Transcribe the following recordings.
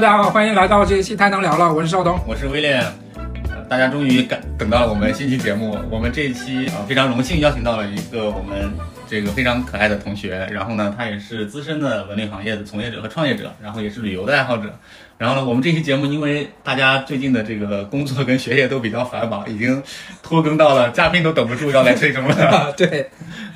大家好，欢迎来到这一期太能聊了，我是邵东。我是威廉，呃大家终于赶等到了我们新期节目。我们这一期啊、呃非常荣幸邀请到了一个我们这个非常可爱的同学，然后呢，他也是资深的文旅行业的从业者和创业者，然后也是旅游的爱好者。然后呢，我们这期节目因为大家最近的这个工作跟学业都比较繁忙，已经拖更到了嘉宾都等不住要来催更了。啊，对，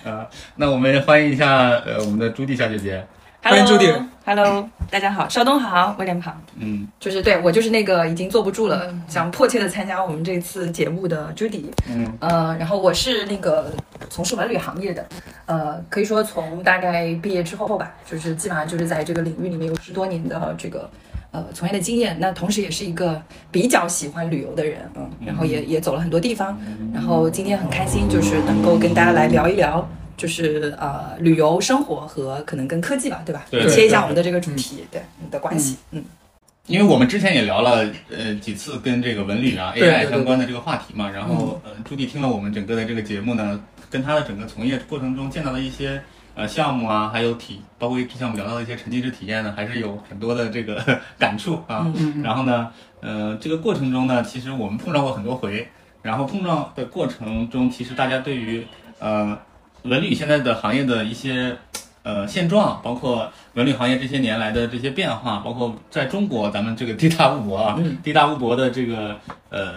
啊，那我们欢迎一下呃我们的朱棣小姐姐。欢迎朱迪 Hello，大家好，邵东好，威廉好，嗯就是对我就是那个已经坐不住了，想迫切的参加我们这次节目的朱迪。嗯呃，然后我是那个从事文旅行业的，呃，可以说从大概毕业之后吧，就是基本上就是在这个领域里面有十多年的这个呃从业的经验。那同时也是一个比较喜欢旅游的人，嗯，然后也也走了很多地方。然后今天很开心，就是能够跟大家来聊一聊。就是呃，旅游生活和可能跟科技吧，对吧？对切一下我们的这个主题，对的关系，嗯，因为我们之前也聊了呃几次跟这个文旅啊 AI 相关的这个话题嘛，然后呃朱迪听了我们整个的这个节目呢，跟他的整个从业过程中见到的一些呃项目啊，还有体，包括之前我们聊到的一些沉浸式体验呢，还是有很多的这个 感触啊。然后呢，呃这个过程中呢，其实我们碰撞过很多回，然后碰撞的过程中，其实大家对于呃文旅现在的行业的一些呃现状，包括文旅行业这些年来的这些变化，包括在中国咱们这个地大物博啊，地大物博的这个呃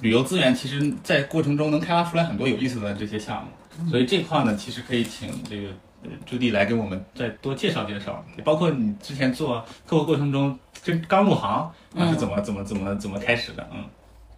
旅游资源，其实在过程中能开发出来很多有意思的这些项目，所以这块呢，其实可以请这个。呃朱棣来给我们再多介绍介绍，包括你之前做客户过程中，就刚入行啊是怎么怎么怎么怎么开始的？嗯，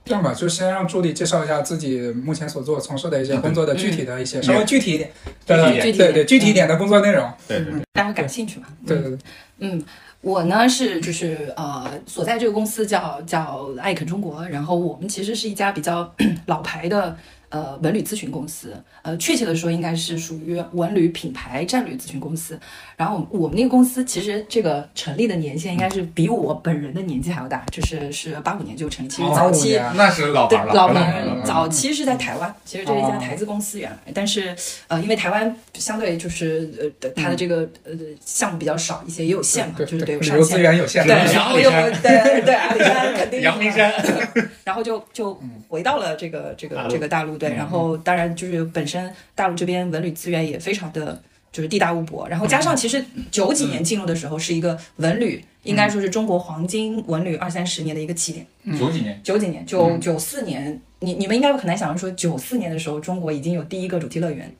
这样吧，就先让助理介绍一下自己目前所做从事的一些工作的具体的一些，嗯。稍微具体一点，对对对，具体一点的工作内容。对对对，大家感兴趣嘛？对对对，嗯，我呢是就是呃所在这个公司叫叫艾肯中国，然后我们其实是一家比较 老牌的呃文旅咨询公司，呃确切的说应该是属于文旅品牌战略咨询公司。然后我们那个公司其实这个成立的年限应该是比我本人的年纪还要大，就是是八五年就成立，其实早期。年那是老对牌，了，老牌早期是在台湾，其实这是一家台资公司原来，但是呃，因为台湾相对就是呃，它的这个呃项目比较少一些，也有限嘛，对就是对有旅游资上限。源有限。对，然后又阿里山对对阿里山肯定是阳明山，然后就就回到了这个这个这个大陆，对，然后当然就是本身大陆这边文旅资源也非常的就是地大物博，然后加上其实九几年进入的时候是一个文旅，应该说是中国黄金文旅二三十年的一个起点。九几年，九几年，九九四年，你你们应该很难想象说，九四年的时候，中国已经有第一个主题乐园，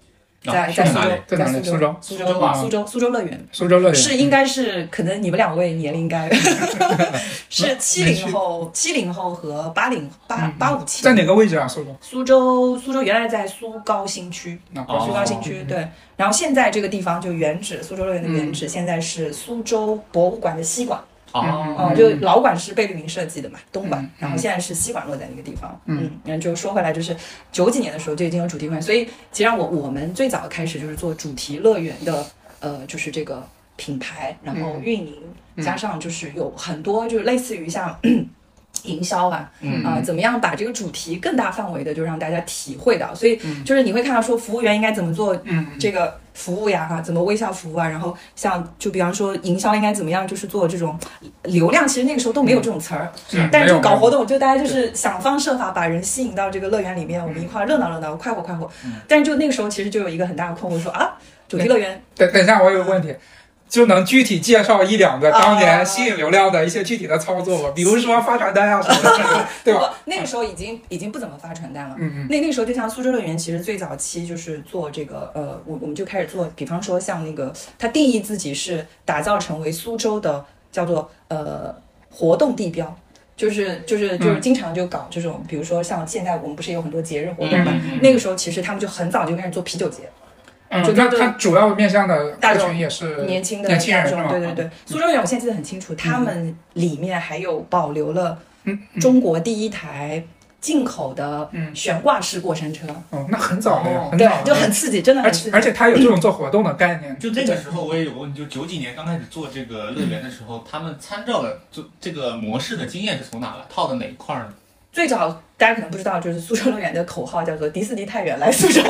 在在苏州是哪里，在哪里？苏苏州。苏苏州啊苏州苏州乐园。苏州乐园。是应该是可能你们两位年龄应该 是七零后，七零后和八零八八五七。在哪个位置啊？苏州？苏州，苏州原来在苏高新区，苏高新区对。然后现在这个地方就原址苏州乐园的原址，现在是苏州博物馆的西馆，哦，嗯，就老馆是贝聿铭设计的嘛，东馆嗯，然后现在是西馆落在那个地方，嗯，然后就说回来，就是九几年的时候就已经有主题公园，所以其实让我我们最早开始就是做主题乐园的，呃，就是这个品牌，然后运营，加上就是有很多就是类似于像。营销啊，嗯。啊、怎么样把这个主题更大范围的就让大家体会到？所以就是你会看到说服务员应该怎么做嗯。这个服务呀，哈，怎么微笑服务啊？然后像就比方说营销应该怎么样，就是做这种流量，其实那个时候都没有这种词儿，是但是就搞活动，就大家就是想方设法把人吸引到这个乐园里面，我们一块儿热闹热闹，快活快活。但是就那个时候其实就有一个很大的困惑，说啊，主题乐园等等一下，我有个问题。就能具体介绍一两个当啊年吸引流量的一些具体的操作吗？比如说发传单啊什么的，对吧？那个时候已经已经不怎么发传单了。嗯嗯那那个时候就像苏州乐园，其实最早期就是做这个，呃，我我们就开始做，比方说像那个，它定义自己是打造成为苏州的叫做呃活动地标。就是就是就是经常就搞这种，比如说像现在我们不是有很多节日活动嘛，嗯嗯嗯那个时候其实他们就很早就开始做啤酒节，嗯那它主要面向的大群也是年轻的年轻人，是吗？对对对，苏州乐园我现在记得很清楚，他们里面还有保留了嗯中国第一台进口的嗯。悬挂式过山车，哦，那很早了呀，很对早，了，就很刺激，真的而且很刺激。而且它有这种做活动的概念，就那个时候我也有个问题，就九几年刚开始做这个乐园的时候，他们参照的就这个模式的经验是从哪来？套的哪一块儿呢？最早大家可能不知道，就是苏州乐园的口号叫做“迪士尼太远，来苏州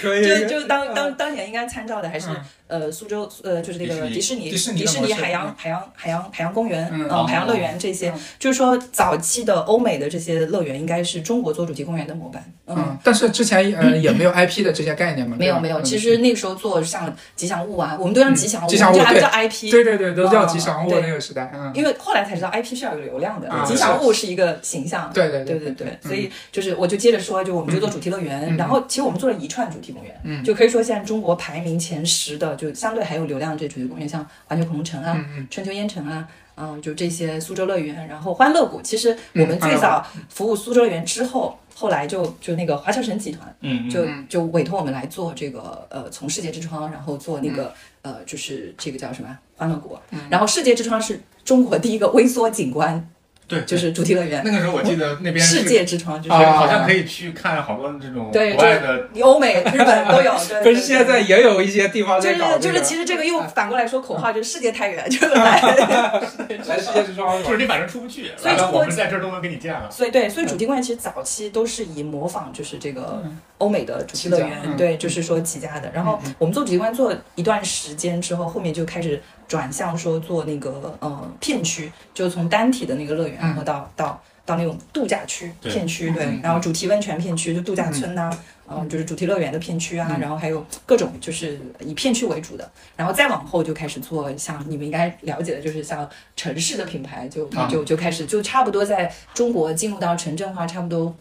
可以。就就当当当年应该参照的还是嗯。呃苏州呃就是那个迪迪士尼迪士尼海洋嗯。海洋海洋海洋公园嗯。呃海洋乐园这些嗯，就是说早期的欧美的这些乐园应该是中国做主题公园的模板。嗯，嗯，但是之前呃也没有 IP 的这些概念嘛，没有没有，嗯其实那个时候做像吉祥物啊，我们都叫吉祥物，吉祥物还不对叫 IP。对对对，都叫嗯吉祥物对那个时代，嗯，因为后来才知道 IP 是要有流量的，啊吉祥物是一个形象。对对对对对对，所以就是我就接着说，就我们就做主题乐园，嗯。然后其实我们做了一串主题公园，嗯。就可以说现在中国排名前十的，就相对还有流量这主题公园，像环球恐龙城啊、春秋烟城啊。嗯，就这些苏州乐园，然后欢乐谷，其实我们嗯最早服务苏州乐园之后，后来就就那个华侨城集团，嗯，嗯就就委托我们来做这个呃，从世界之窗，然后做那个、呃，就是这个叫什么欢乐谷，然后世界之窗是中国第一个微缩景观，对，就是主题乐园。那个时候我记得那边世界之窗就是、啊好像可以去看好多这种对，国外的，欧美、日本都有。对不是现在也有一些地方就是在搞这个就是，其实这个又反过来说口号，就是世界太远，就是来。来世界之窗就是你反正出不去，所以中国在这儿都能给你建了。所以对，所以主题公园其实早期都是以模仿就是这个欧美的主题乐园，嗯。对，就是说起家的。然后我们做主题公园做一段时间之后，后面就开始转向说做那个呃片区，就从单体的那个乐园，然后到到到那种度假区片区，对嗯，然后主题温泉片区就度假村呐、嗯，就是主题乐园的片区啊，嗯。然后还有各种就是以片区为主的，然后再往后就开始做像你们应该了解的，就是像城市的品牌就啊。就就开始就差不多在中国进入到城镇化差不多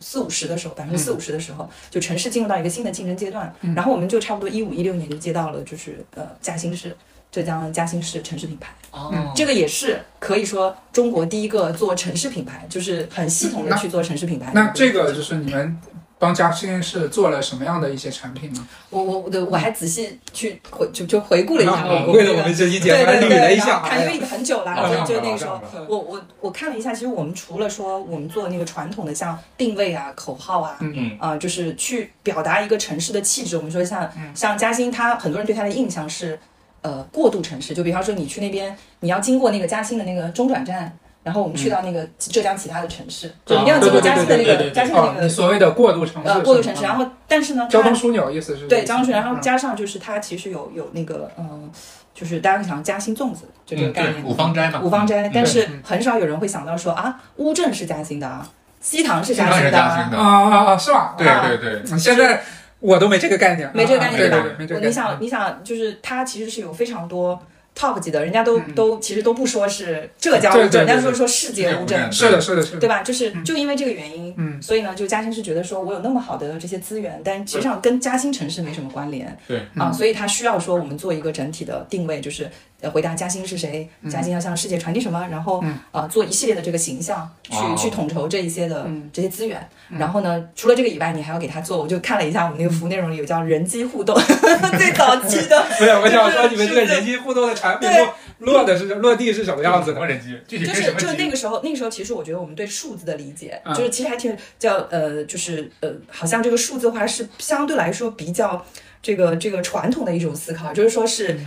四四五十的时候，百分之四五十的时候，就城市进入到一个新的竞争阶段，然后我们就差不多一五一六年就接到了就是呃嘉兴市。浙江嘉兴市城市品牌，哦这个也是可以说中国第一个做城市品牌，就是很系统的去做城市品牌那这个就是你们帮嘉兴是做了什么样的一些产品呢？我我我的我还仔细去回就就回顾了一下啊我为了我们这期节目还捋了一下，看因为很久了，就那个时候我我我看了一下，其实我们除了说我们做那个传统的像定位啊、口号啊，嗯啊、就是去表达一个城市的气质。我们说像、像嘉兴，它很多人对它的印象是呃过渡城市，就比方说你去那边，你要经过那个嘉兴的那个中转站。然后我们去到那个浙江其他的城市，就一定要经过嘉兴的那个嘉兴的哦那，个你所谓的过渡城市，呃过渡城市。然后，但是呢，交通枢纽意思是对，交通枢纽，然后嗯。加上就是它其实有有那个嗯，就是大家会想嘉兴粽子就这个概念，五芳斋嘛，五芳斋，但嗯。是很少有人会想到说啊，乌镇是嘉兴的啊，西塘是嘉兴的啊。是，的啊啊啊，是吧？对啊对对，嗯现在我都没这个概念，没这个概啊念吧对对对，没这个概念。你想，你想，就是它其实是有非常多 top 级的，人家都嗯。都其实都不说是浙江乌镇，对对对人家说说世界乌镇，是的，是的，是的，对吧？就是就因为这个原因，嗯所以呢，就嘉兴是觉得说我有那么好的这些资源，但实际上跟嘉兴城市没什么关联，对啊，所以他需要说我们做一个整体的定位，就是呃回答嘉兴是谁，嘉兴要向世界传递什么，然后呃做一系列的这个形象去哦去统筹这一些的这些资源，然后呢，除了这个以外，你还要给他做，我就看了一下我们那个服务内容里有叫人机互动，最早期的，不是，我想说你们这个人机互动的产品落落的是落地是什么样子的？什么人机？具体就是就？那个时候，那个时候其实我觉得我们对数字的理解，嗯就是其实还挺叫呃，就是呃，好像这个数字化是相对来说比较这个这个传统的一种思考，就是说是。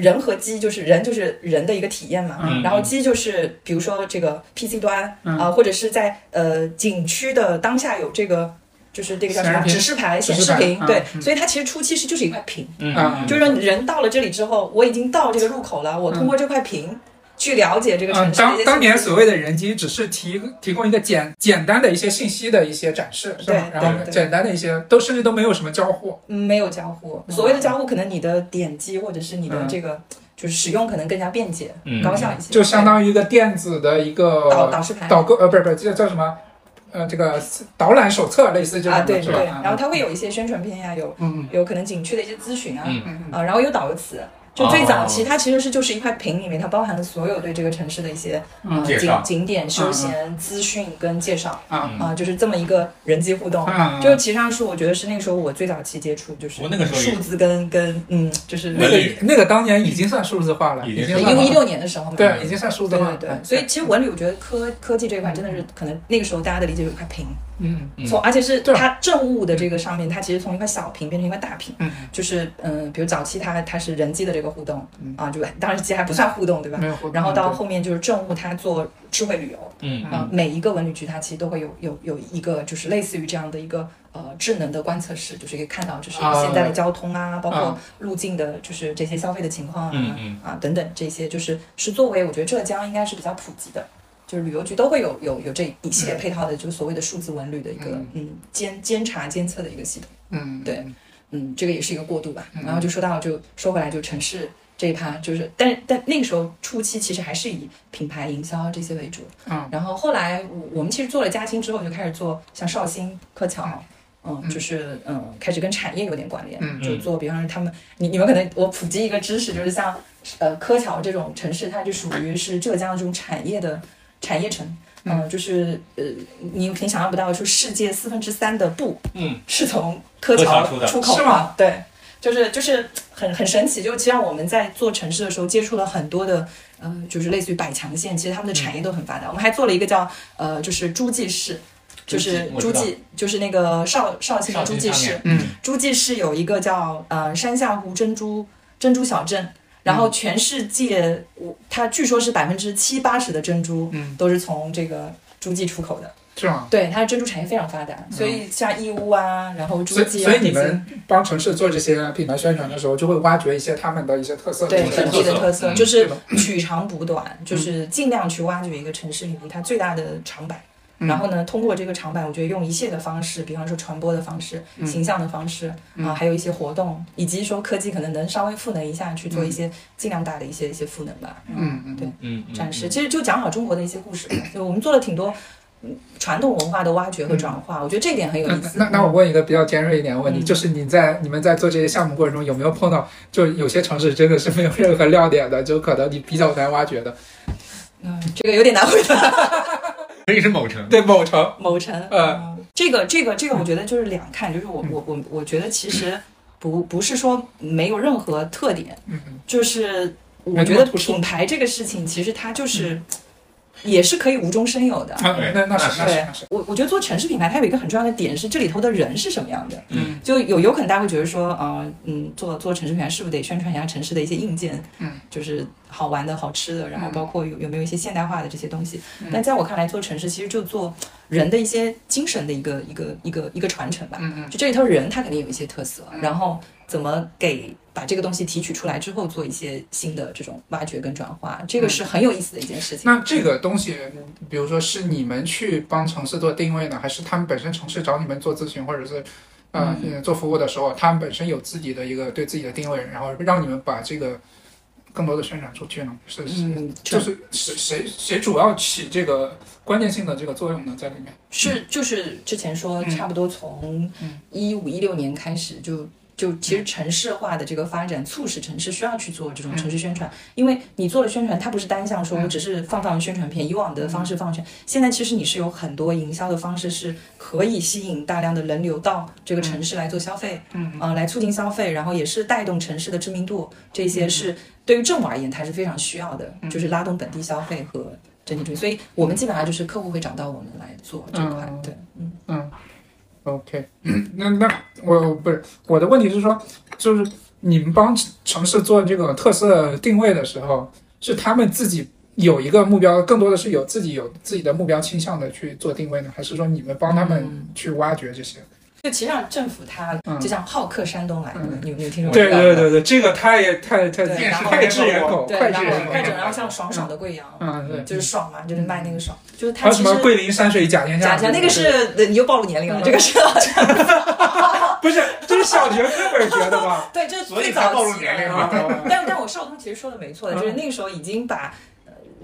人和机就是人就是人的一个体验嘛，嗯然后机就是比如说这个 PC 端啊、嗯或者是在呃景区的当下有这个就是这个叫什么指示牌、显示屏，嗯对，嗯。所以它其实初期是就是一块屏，嗯，就是说人到了这里之后，我已经到这个入口了，我通过这块屏去了解这个城嗯，市嗯当当年所谓的人机只是提提供一个简简单的一些信息的一些展示，是吧？对然后简单的一些都甚至都没有什么交互。嗯，没有交互。所谓的交互，可能你的点击或者是你的嗯这个就是使用可能更加便捷、嗯高效一些，就相当于一个电子的一个导导示牌导购呃，不是不是，这叫什么？呃，这个导览手册类似这种啊，对对。然后它会有一些宣传片呀，有嗯有可能景区的一些咨询啊，嗯嗯啊，然后有导游词。就最早哦。期，它其实是就是一块屏里面，它包含了所有对这个城市的一些呃景介绍。景点、休闲、资讯跟介绍啊啊，就是这么一个人机互动。啊，就是其实上是我觉得是那个时候我最早期接触，就是我那个时候数字跟跟嗯，就是那个那个当年已经算数字化了，已经已经算了。一六年的时候嘛，对，已经算数字化。了。对对。对，所以其实文旅我觉得科科技这一块真的是可能那个时候大家的理解有一块屏，嗯嗯。从而且是它政务的这个上面，它其实从一块小屏变成一块大屏，嗯。就是嗯，比如早期它它是人机的这个个互动啊，就当然其实还不算互动，对吧？没有互动然后到后面就是政务，它做智慧旅游，嗯啊，每一个文旅局它其实都会有有有一个就是类似于这样的一个呃智能的观测室，就是可以看到就是啊现在的交通啊，包括啊。路径的，就是这些消费的情况啊、嗯嗯。啊等等这些，就是是作为我觉得浙江应该是比较普及的。就是旅游局都会有有有这一系列配套的，就是所谓的数字文旅的一个嗯。嗯监监察监测的一个系统。嗯，对嗯，这个也是一个过渡吧。然后就说到，就说回来，就城市这一趴，就是，但但那个时候初期其实还是以品牌营销这些为主。嗯，然后后来我我们其实做了嘉兴之后，就开始做像绍兴、柯桥。嗯，就是嗯，开始跟产业有点关联，嗯就做，比方说他们，你你们可能我普及一个知识，就是像呃柯桥这种城市，它就属于是浙江这种产业的产业城，嗯、就是呃，你肯定想象不到，就世界四分之三的布，嗯，是从柯柯桥桥出口是吗？对，就是就是很很神奇。就其实我们在做城市的时候，接触了很多的呃，就是类似于百强县，其实他们的产业都很发达。我们还做了一个叫呃，就是诸暨市。就是诸诸暨暨，就是那个绍绍兴的诸暨市嗯诸暨市有一个叫呃山下湖珍珠珍珠小镇，然后全世界我它据说是百分之七八十的珍珠嗯都是从这个诸暨出口的。是吗？对，它的珍珠产业非常发达，所以像义乌啊，然后诸暨啊，所以你们帮城市做这些品牌宣传的时候，就会挖掘一些他们的一些特色对本地的特色，嗯就是取长补短，就是尽量去挖掘一个城市里面它最大的长板。嗯然后呢，通过这个长板，我觉得用一切的方式，比方说传播的方式、嗯形象的方式啊，还有一些活动，以及说科技可能能稍微赋能一下，去做一些尽量大的一些一些赋能吧。嗯嗯对，嗯嗯展示，其实就讲好中国的一些故事吧。就我们做了挺多嗯传统文化的挖掘和转化，我觉得这一点很有意思。那那我问一个比较尖锐一点的问题，嗯就是你在你们在做这些项目过程中，有没有碰到就有些城市真的是没有任何亮点的，就可能你比较难挖掘的？嗯，这个有点难回答。可以是某城，对某城，某城，呃。嗯，这个这个这个，我觉得就是两看，就是我我我我觉得其实不不是说没有任何特点，就是我觉得品牌这个事情，其实它就是也是可以无中生有的。啊，那那是那是对那是，我，我觉得做城市品牌，它有一个很重要的点是这里头的人是什么样的。嗯，就有有可能大家会觉得说，啊、嗯，做做城市品牌是不是得宣传一下城市的一些硬件？嗯，就是好玩的好吃的，然后嗯包括有有没有一些现代化的这些东西。但在我看来，做城市其实就做人的一些精神的一个一个一个一个传承吧。嗯嗯就这里头人他肯定有一些特色，然后怎么给把这个东西提取出来之后，做一些新的这种挖掘跟转化，这个是很有意思的一件事情。那这个东西，比如说是你们去帮城市做定位呢，还是他们本身城市找你们做咨询，或者是呃、嗯做服务的时候，他们本身有自己的一个对自己的定位，然后让你们把这个更多的宣传出去呢？是是，嗯，就是谁谁谁主要起这个关键性的这个作用呢？在里面？是就是之前说，差不多从一五一六年开始就。就其实城市化的这个发展，促使城市需要去做这种城市宣传，因为你做了宣传，它不是单向说我只是放放宣传片，以往的方式放宣，现在其实你是有很多营销的方式是可以吸引大量的人流到这个城市来做消费，嗯，啊、来促进消费，然后也是带动城市的知名度，这些是对于政府而言，它是非常需要的，就是拉动本地消费和整体所以我们基本上就是客户会找到我们来做这块，嗯。对，嗯。嗯，OK，那那我不是我的问题是说，就是你们帮城市做这个特色定位的时候，是他们自己有一个目标，更多的是有自己有自己的目标倾向的去做定位呢，还是说你们帮他们去挖掘这些？就其实让政府它嗯就像好客山东来，嗯你你有听说过？对对对对，这个太太太对然后脍炙人口，对，然后脍炙人口。然后像爽爽的贵阳，嗯，对，就是爽嘛，就是卖那个爽，就是还有什么它其实桂林山水甲天下？甲天那个是呃你又暴露年龄了，这个是 不是这是小学课本学的吧？对，这是最早暴露期年龄的嘛。但但我少东其实说的没错的，嗯就是那个时候已经把。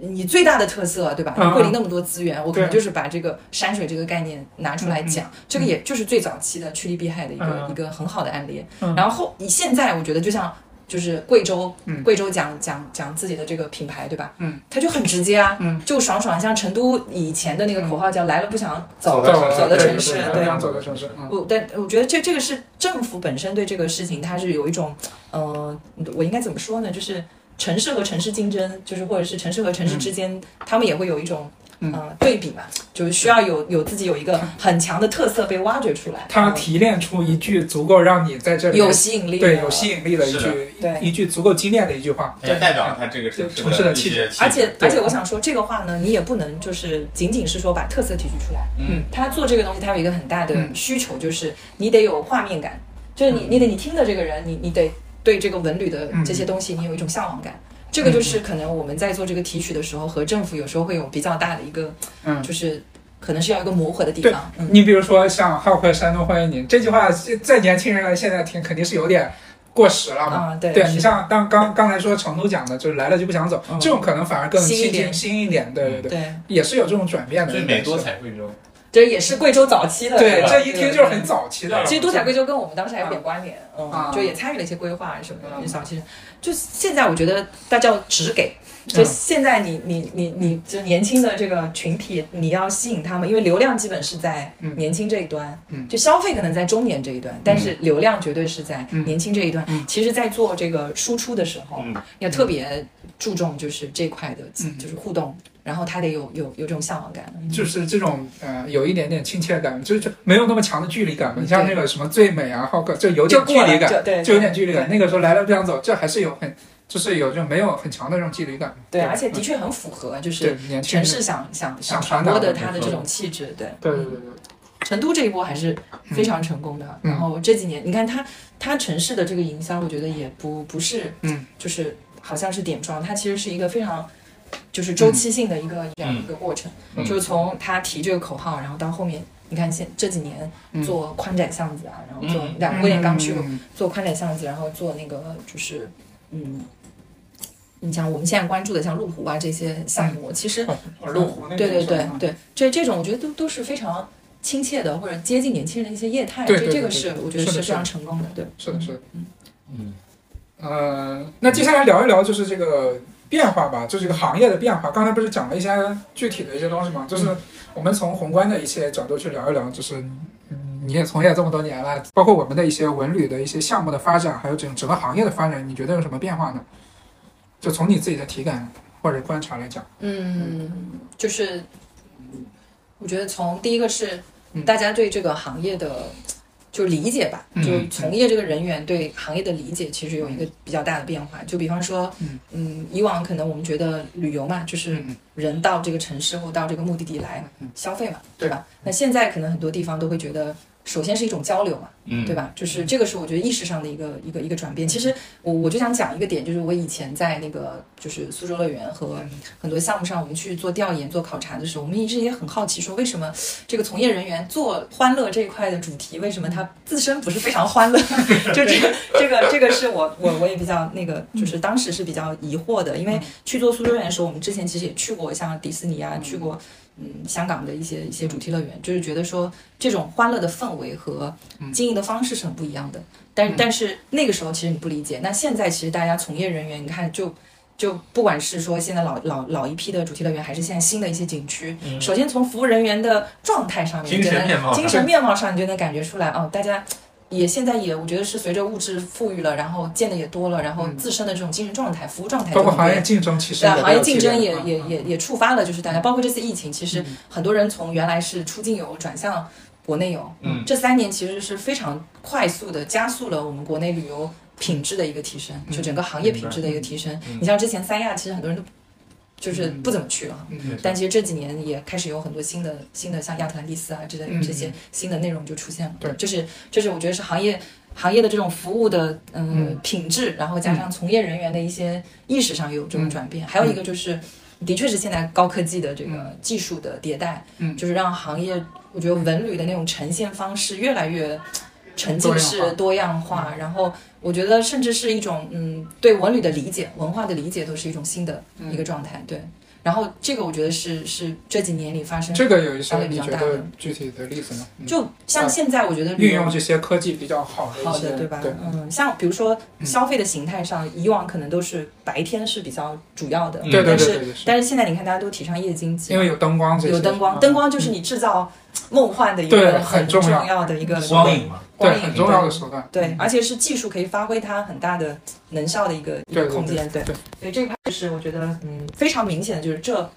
呃你最大的特色，对吧？嗯桂林那么多资源，我可能就是把这个山水这个概念拿出来讲，这个也就是最早期的趋利避害的一个、嗯。一个很好的案例。嗯。然后后你现在我觉得就像就是贵州，嗯。贵州讲讲讲自己的这个品牌，对吧？嗯，它就很直接啊，嗯，就爽爽，像成都以前的那个口号叫“来了不想走”，的城市，对这样走的城市，嗯。我，但我觉得这这个是政府本身对这个事情，它是有一种，呃，我应该怎么说呢？就是城市和城市竞争，就是或者是城市和城市之间，他们也会有一种嗯。呃对比嘛，就是需要有有自己有一个很强的特色被挖掘出来，他提炼出一句足够让你在这里有吸引力，对有吸引力的一句对。一句足够精炼的一句话。就代表了他这个城城市的气质。而且而且我想说，这个话呢，你也不能就是仅仅是说把特色提取出来。嗯。他做这个东西，他有一个很大的嗯。需求，就是你得有画面感，就是你你得你听的这个人，你你得对这个文旅的这些东西，你有一种向往感。这个就是可能我们在做这个提取的时候，和政府有时候会有比较大的一个，嗯就是可能是要一个磨合的地方。嗯，你比如说像“浩克山东欢迎你”这句话，在年轻人现在听肯定是有点过时了嘛。啊，对，对你像当刚刚才说成都讲的，就是来了就不想走，嗯这种可能反而更新一点新一点。对对对，对，也是有这种转变的。所以美多彩贵州，这也是贵州早期的。对，这一听就是很。早期的。其实多彩贵州跟我们当时还有点关联，啊嗯，就也参与了一些规划什么嗯的。早期，就现在我觉得大家要只给，就嗯现在你你你你就年轻的这个群体，你要吸引他们，因为流量基本是在嗯年轻这一端，嗯就消费可能在中年这一端，但是流量绝对是在嗯年轻这一端。嗯其实，在做这个输出的时候，嗯要特别注重就是这块的，嗯就是互动，然后他得有有有这种向往感。就是这种呃，有一点点亲切感，就是没有那么强的距离感。你像那个什么最美啊、浩克，就有点距离感，就对，就有点距离感。那个时候来了不想走，这还是有很，就是有这种没有很强的这种距离感。对，而且的确很符合，就是城市想想想传播的他的这种气质，对。对对对对，成都这一波还是非常成功的。嗯然后这几年，你看他他城市的这个营销，我觉得也不不是，嗯，就是好像是点状，它其实是一个非常就是周期性的一个、这样一个过程，嗯就是从他提这个口号，然后到后面。你看现这几年嗯做宽窄巷子啊，然后做嗯两威廉刚去做宽窄巷子，然后做那个就是嗯，你像我们现在关注的像路虎啊这些项目，其实哦路虎那对对对对，这这种我觉得都都是非常亲切的，或者接近年轻人的一些业态，对对这这个对对是我觉得是非常成功的，对。是的，是的。嗯呃，那接下来聊一聊就是这个变化吧，就这个行业的变化。刚才不是讲了一些具体的一些东西吗，就是我们从宏观的一些角度去聊一聊，就是嗯，你也从业这么多年了，包括我们的一些文旅的一些项目的发展，还有整整个行业的发展，你觉得有什么变化呢？就从你自己的体感或者观察来讲，嗯，就是我觉得从第一个是嗯大家对这个行业的就理解吧，嗯就从业这个人员对行业的理解其实有一个比较大的变化。就比方说嗯，嗯，以往可能我们觉得旅游嘛，就是嗯。人到这个城市或到这个目的地来嗯消费嘛，对吧？那现在可能很多地方都会觉得，首先是一种交流嘛。嗯，对吧？就是这个是我觉得意识上的一个一个一个转变。其实我我就想讲一个点，就是我以前在那个就是苏州乐园和很多项目上，我们去做调研、做考察的时候，我们一直也很好奇，说为什么这个从业人员做欢乐这一块的主题，为什么他自身不是非常欢乐？就这个这个这个是我我我也比较那个，就是当时是比较疑惑的，因为去做苏州乐园的时候，我们之前其实也去过像迪士尼啊，去过。嗯，香港的一些一些主题乐园，就是觉得说这种欢乐的氛围和经营的方式是很不一样的。但但是那个时候其实你不理解，那现在其实大家从业人员，你看就就不管是说现在老老老一批的主题乐园，还是现在新的一些景区，首先从服务人员的状态上面，精神面貌精神面貌上，你就能感觉出来哦，大家。也现在也，我觉得是随着物质富裕了，然后见的也多了，然后自身的这种精神状态、服务状态包括行业竞争，其实对行业竞争也也也也触发了，就是大家包括这次疫情，其实嗯。很多人从原来是出境游转向国内游，嗯。这三年其实是非常快速的加速了我们国内旅游品质的一个提升，就整个行业品质的一个提升。嗯。你像之前三亚，其实很多人都就是不怎么去了。嗯嗯但其实这几年也开始有很多新的新的像亚特兰蒂斯啊之类这些新的内容就出现了。对。就是就是我觉得是行业行业的这种服务的嗯嗯。品质，然后加上从业人员的一些意识上有这种转变。还有一个就是，的确是现在高科技的这个技术的迭代，嗯。就是让行业我觉得文旅的那种呈现方式越来越沉浸式、多样化，然后我觉得甚至是一种嗯对文旅的理解、文化的理解都是一种新的一个状态。对，然后这个我觉得是是这几年里发生，这个有一些相对比你觉得较大的具体的例子吗？嗯就像现在我觉得运用这些科技比较好的一些，好的，对吧？对，嗯，像比如说消费的形态上，以往可能都是白天是比较主要的，对对对但是对对但是现在你看大家都提倡夜经济，因为有灯光有灯光，嗯灯光就是你制造梦幻的一个很很重要要的一个光影嘛，光影对很重要的手段，对，而且是技术可以发挥它很大的能效的一个一个空间，对对。所以这一块是我觉得嗯非常明显的就是这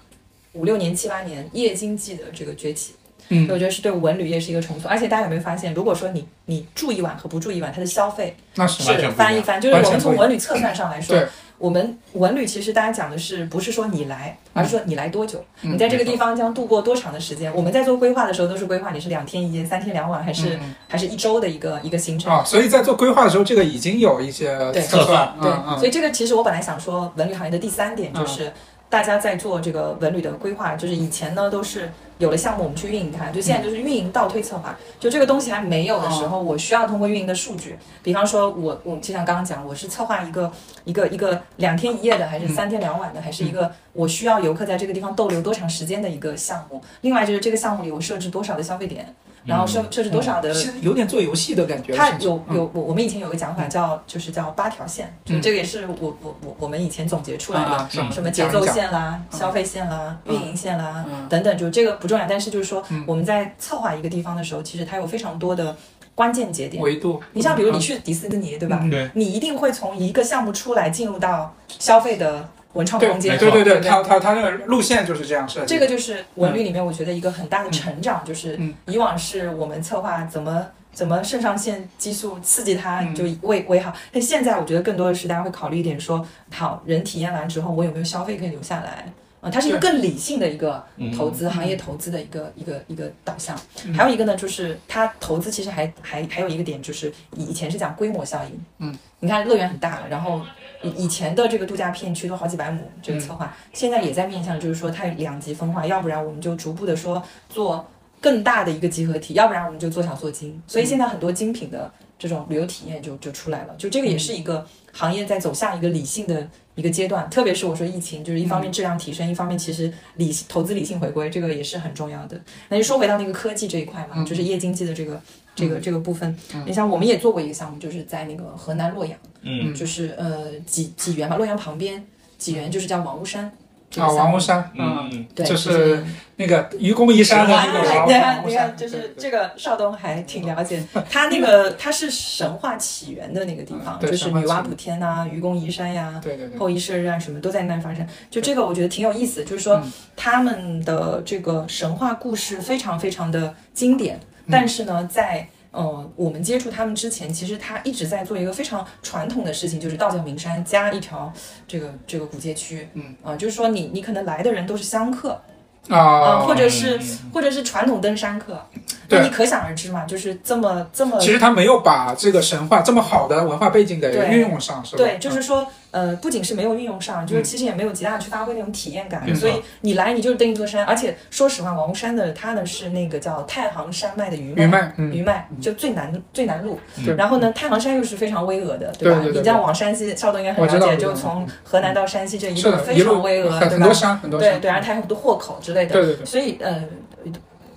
五六年、七八年夜经济的这个崛起。嗯。我觉得是对文旅业是一个重塑，而且大家有没有发现，如果说你你住一晚和不住一晚，它的消费那是翻一番。就是我们从文旅测算上来说对，我们文旅其实大家讲的是不是说你来，而是说你来多久，嗯你在这个地方将度过多长的时间。我们在做规划的时候都是规划你是两天一夜、三天两晚，还是、嗯。还是一周的一个一个行程。啊，所以在做规划的时候，这个已经有一些对。测算，对，嗯。所以这个其实我本来想说，文旅行业的第三点就是，大家在做这个文旅的规划，就是以前呢都是有了项目我们去运营它，就现在就是运营倒推策划，就这个东西还没有的时候，我需要通过运营的数据，比方说我我就像刚刚讲，我是策划一个一个一个两天一夜的，还是三天两晚的，还是一个我需要游客在这个地方逗留多长时间的一个项目，另外就是这个项目里我设置多少的消费点，然后设设置多少的嗯现在有点做游戏的感觉。它有有我我们以前有个讲法叫就是叫八条线，就这个也是我我我我们以前总结出来的，什么节奏线啦、嗯消费线啦、嗯运营线啦嗯等等，就这个不重要，但是就是说嗯我们在策划一个地方的时候，其实它有非常多的关键节点。维度，你像比如你去迪士尼，对吧？你一定会从一个项目出来进入到消费的文创空间，对对对，不它它它那个路线就是这样设计。这个就是文旅里面我觉得一个很大的成长，就是嗯。以往是我们策划怎么怎么肾上腺激素刺激它嗯。就为为好，但现在我觉得更多的是大家会考虑一点说，好人体验完之后我有没有消费可以留下来。啊、它是一个更理性的一个嗯投资、嗯行业投资的一个一个一个导向。嗯还有一个呢，就是它投资其实还还还有一个点，就是以以前是讲规模效应。嗯，你看乐园很大，然后以以前的这个度假片区都好几百亩，这个策划、现在也在面向，就是说它两极分化，要不然我们就逐步的说做更大的一个集合体，要不然我们就做小做精。所以现在很多精品的这种旅游体验就就出来了，就这个也是一个行业在走向一个理性的一个阶段。特别是我说疫情，就是一方面质量提升，一方面其实理投资理性回归，这个也是很重要的。那就说回到那个科技这一块嘛，嗯就是夜经济的这个这个这个部分。你像我们也做过一个项目，就是在那个河南洛阳。嗯就是呃济济源嘛，洛阳旁边济源就是叫王屋山。这啊，王屋山，嗯嗯对，就就是那个愚公移山的那个哎王你看，王屋山你看，，就是对。对这个邵东还挺了解。他那个他是神话起源的那个地方，嗯就是女娲补天呐、愚公移山呀、对对对，后羿射日啊，什么都在那发生。就这个，我觉得挺有意思，就是说嗯。他们的这个神话故事非常非常的经典，嗯。但是呢，在呃我们接触他们之前，其实他一直在做一个非常传统的事情，就是道教名山加一条这个这个古街区。嗯。啊、就是说你你可能来的人都是香客。啊、啊，或者是嗯或者是传统登山客，对那你可想而知嘛，就是这么这么其实他没有把这个神话这么好的文化背景给运用上，是吧？对，就是说，呃，不仅是没有运用上，就是嗯其实也没有极大的去发挥那种体验感。所以你来，你就是登一座山，而且说实话，王屋山的它呢是那个叫太行山脉的余余脉，嗯，余脉就最难最难路。对然后呢，太行山又是非常巍峨的，吧？对对对对你这样往山西，邵东应该很了解，就从河南到山西这一路非常巍峨，对吧？很很多山，很多山，对对，而且它有很多豁口之类的。对对对，所以呃，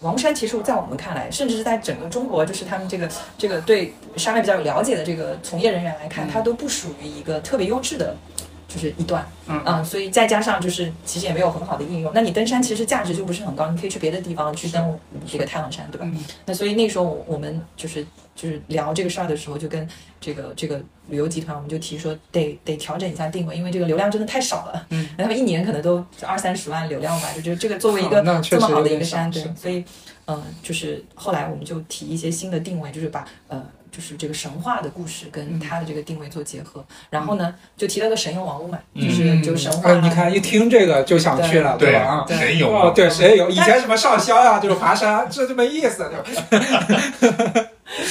王山其实，在我们看来，甚至是在整个中国，就是他们这个这个对山脉比较有了解的这个从业人员来看，嗯它都不属于一个特别优质的。就是一段，嗯啊，所以再加上就是其实也没有很好的应用。那你登山其实价值就不是很高，你可以去别的地方去登这个太行山，对吧？嗯那所以那时候我们就是就是聊这个事儿的时候，就跟这个这个旅游集团，我们就提说得得调整一下定位，因为这个流量真的太少了。嗯，他们一年可能都二三十万流量吧，就觉得这个作为一个这么好的一个山，对，所以嗯、呃就是后来我们就提一些新的定位，就是把呃。就是这个神话的故事跟它的这个定位做结合，然后呢，就提到个神游王屋嘛，就是嗯就神话你看一听这个就想去了，对吧？啊。对神游哦，对，神游？以前什么上霄呀，就是爬山，这就没意思，对吧？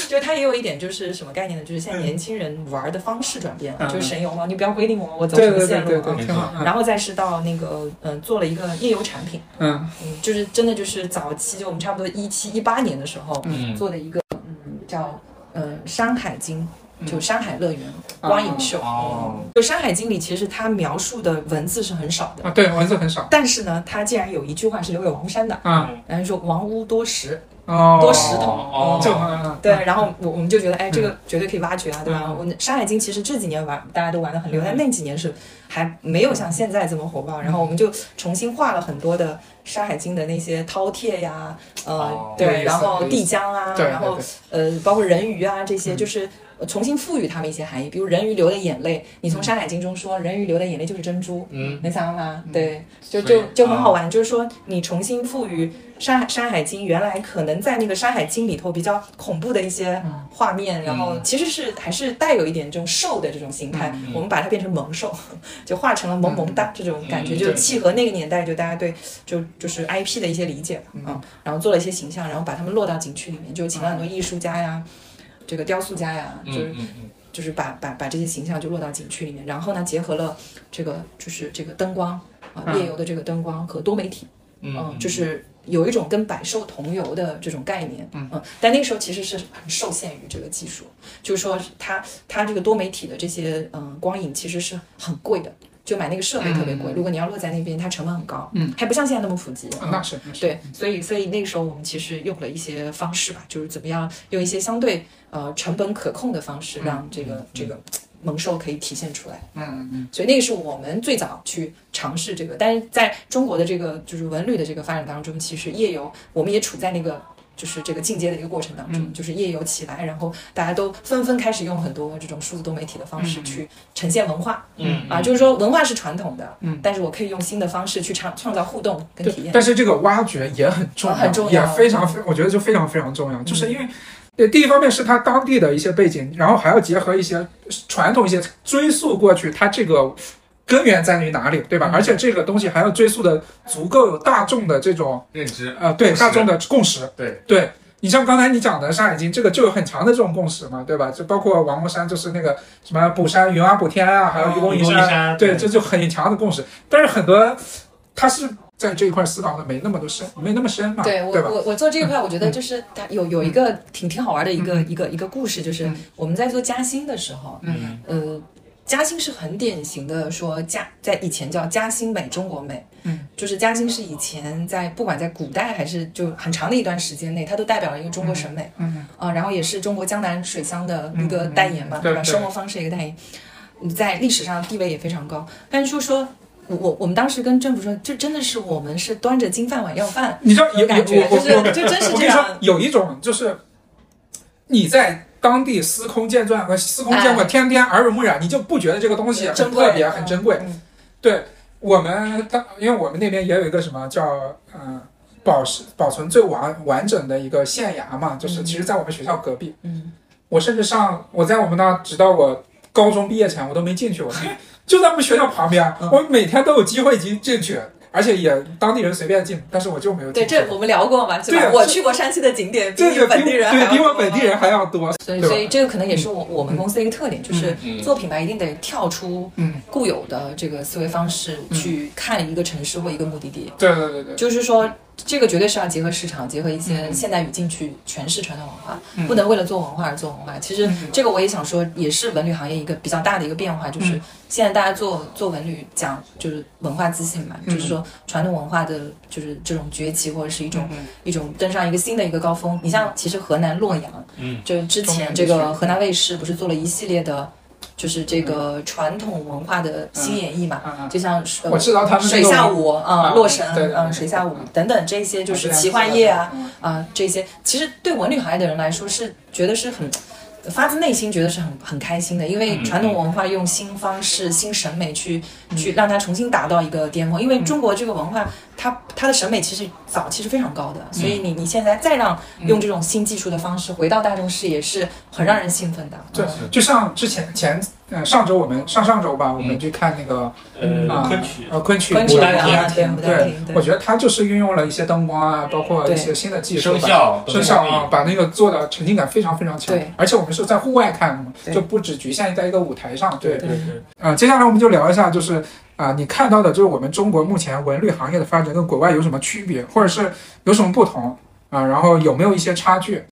就 是它也有一点就是什么概念呢？就是现在年轻人玩的方式转变了，嗯就是神游嘛，你不要规定我我走对什么对对对线路啊然后再是到那个嗯、呃做了一个夜游产品，嗯嗯，就是真的就是早期就我们差不多一七一八年的时候嗯做的一个嗯叫呃《山海经》。就嗯。山海乐园光影秀，哦。就《山海经》里其实它描述的文字是很少的，啊，对，文字很少。但是呢，它竟然有一句话是留给王山的，啊。然后说王屋多石，哦，多石头哦对，然后我我们就觉得，哎，这嗯。个绝对可以挖掘啊，对吧？我《山海经》其实这几年玩大家都玩的很溜，但那几年是还没有像现在这么火爆。然后我们就重新画了很多的《山海经》的那些饕餮呀，呃，对，然后帝江啊，然后呃，包括人鱼啊这些，就是。呃重新赋予他们一些含义，比如人鱼流的眼泪，你从《山海经》中说人鱼流的眼泪就是珍珠，嗯，能想到吗？对，就就就很好玩，就是说你重新赋予《山海山海经》原来可能在那个《山海经》里头比较恐怖的一些画面，然后其实是还是带有一点这种兽的这种形态，我们把它变成萌兽，就画成了萌萌哒这种感觉，就契合那个年代就大家对就就是 IP 的一些理解吧，嗯，然后做了一些形象，然后把他们落到景区里面，就请了很多艺术家呀。这个雕塑家呀，就是就是把把把这些形象就落到景区里面，然后呢，结合了这个就是这个灯光啊，嗯。夜游的这个灯光和多媒体，嗯嗯，就是有一种跟百兽同游的这种概念，嗯，但那个时候其实是很受限于这个技术，就是说它它这个多媒体的这些嗯光影其实是很贵的，就买那个设备特别贵，如果你要落在那边，它成本很高，嗯，还不像现在那么普及，啊那是那是。对，所以所以那个时候我们其实用了一些方式吧，就是怎么样用一些相对呃成本可控的方式，让这个、这个萌兽可以体现出来。嗯嗯所以那个是我们最早去尝试这个，但是在中国的这个就是文旅的这个发展当中，其实夜游我们也处在那个。就是这个进阶的一个过程当中，就是夜游起来，然后大家都纷纷开始用很多这种数字多媒体的方式去呈现文化，嗯啊，就是说文化是传统的，嗯，但是我可以用新的方式去创创造互动跟体，验。但是这个挖掘也很重要，啊很重要也非常非，我觉得就非常非常重要，就是因为。对，第一方面是它当地的一些背景，然后还要结合一些传统一些追溯过去，它这个根源在于哪里，对吧？嗯而且这个东西还要追溯的足够有大众的这种认知，呃，对大众的共识，对对。你像刚才你讲的《山海经》，这个就有很强的这种共识嘛，对吧？就包括王屋山，就是那个什么补山云啊、补天啊，还有愚公移山，对，对这就很强的共识。但是很多它是在这一块思考的没那么多深，没那么深嘛，对我？我我做这一块，我觉得就是它有有一个挺挺好玩的一个嗯。一个一个故事，就是嗯。我们在做嘉兴的时候，嗯。呃，嘉兴是很典型的说嘉在以前叫嘉兴美中国美，嗯，就是嘉兴是以前在不管在古代还是就很长的一段时间内，它都代表了一个中国审美，嗯。啊、然后也是中国江南水乡的一个代言嘛，吧？嗯对对生活方式一个代言，在历史上地位也非常高，但是就说。我我我们当时跟政府说，这真的是我们是端着金饭碗要饭，你知道有有感觉就是就真是这样，，有一种就是你在当地司空见惯和司空见惯，哎天天耳濡目染，你就不觉得这个东西很特别、很珍贵。嗯对我们当，因为我们那边也有一个什么叫嗯、呃保持保存最完完整的一个县衙嘛，就是其实在我们学校隔壁。嗯，我甚至上我在我们那，直到我高中毕业前，我都没进去过，就在我们学校旁边，嗯。我每天都有机会进进去，而且也当地人随便进，但是我就没有对，进去。这我们聊过嘛？对啊我去过山西的景点，比本地人对比我们本地人还要多，所以，所以这个可能也是我我们公司的一个特点，就是嗯做品牌一定得跳出嗯固有的这个思维方式去看一个城市或一个目的地。对对对对，就是说，这个绝对是要结合市场，结合一些嗯。现代语境去诠释传统文化，嗯。不能为了做文化而做文化。其实嗯。这个我也想说，也是文旅行业一个比较大的一个变化，就是嗯。现在大家做做文旅讲就是文化自信嘛，嗯。就是说传统文化的就是这种崛起或者是一种嗯。一种登上一个新的一个高峰。你像其实河南洛阳，嗯，就之前这个河南卫视不是做了一系列的，就是这个传统文化的新演绎嘛，就像呃我知道他们水下舞啊、啊洛神嗯、水下舞等等这些，就是啊奇幻夜啊啊、这些，其实对文旅行业的人来说是觉得是很。发自内心觉得是很很开心的，因为嗯传统文化用新方式、新审美去去让它重新达到一个巅峰。因为中国这个文化，它它的审美其实早期是非常高的，所以你你现在再让用这种新技术的方式回到大众视野，是很让人兴奋的。对嗯，就像之前前呃上周我们上上周吧，我们去看那个呃，啊昆曲，呃昆曲。昆曲牡丹亭啊，对，我觉得它就是运用了一些灯光啊，包括一些新的技术吧，声效，声效啊，把那个做的沉浸感非常非常强。对，而且我们是在户外看的嘛，就不只局限在一个舞台上。对。对对，嗯，接下来我们就聊一下，就是啊、你看到的就是我们中国目前文旅行业的发展跟国外有什么区别，或者是有什么不同啊、然后有没有一些差距？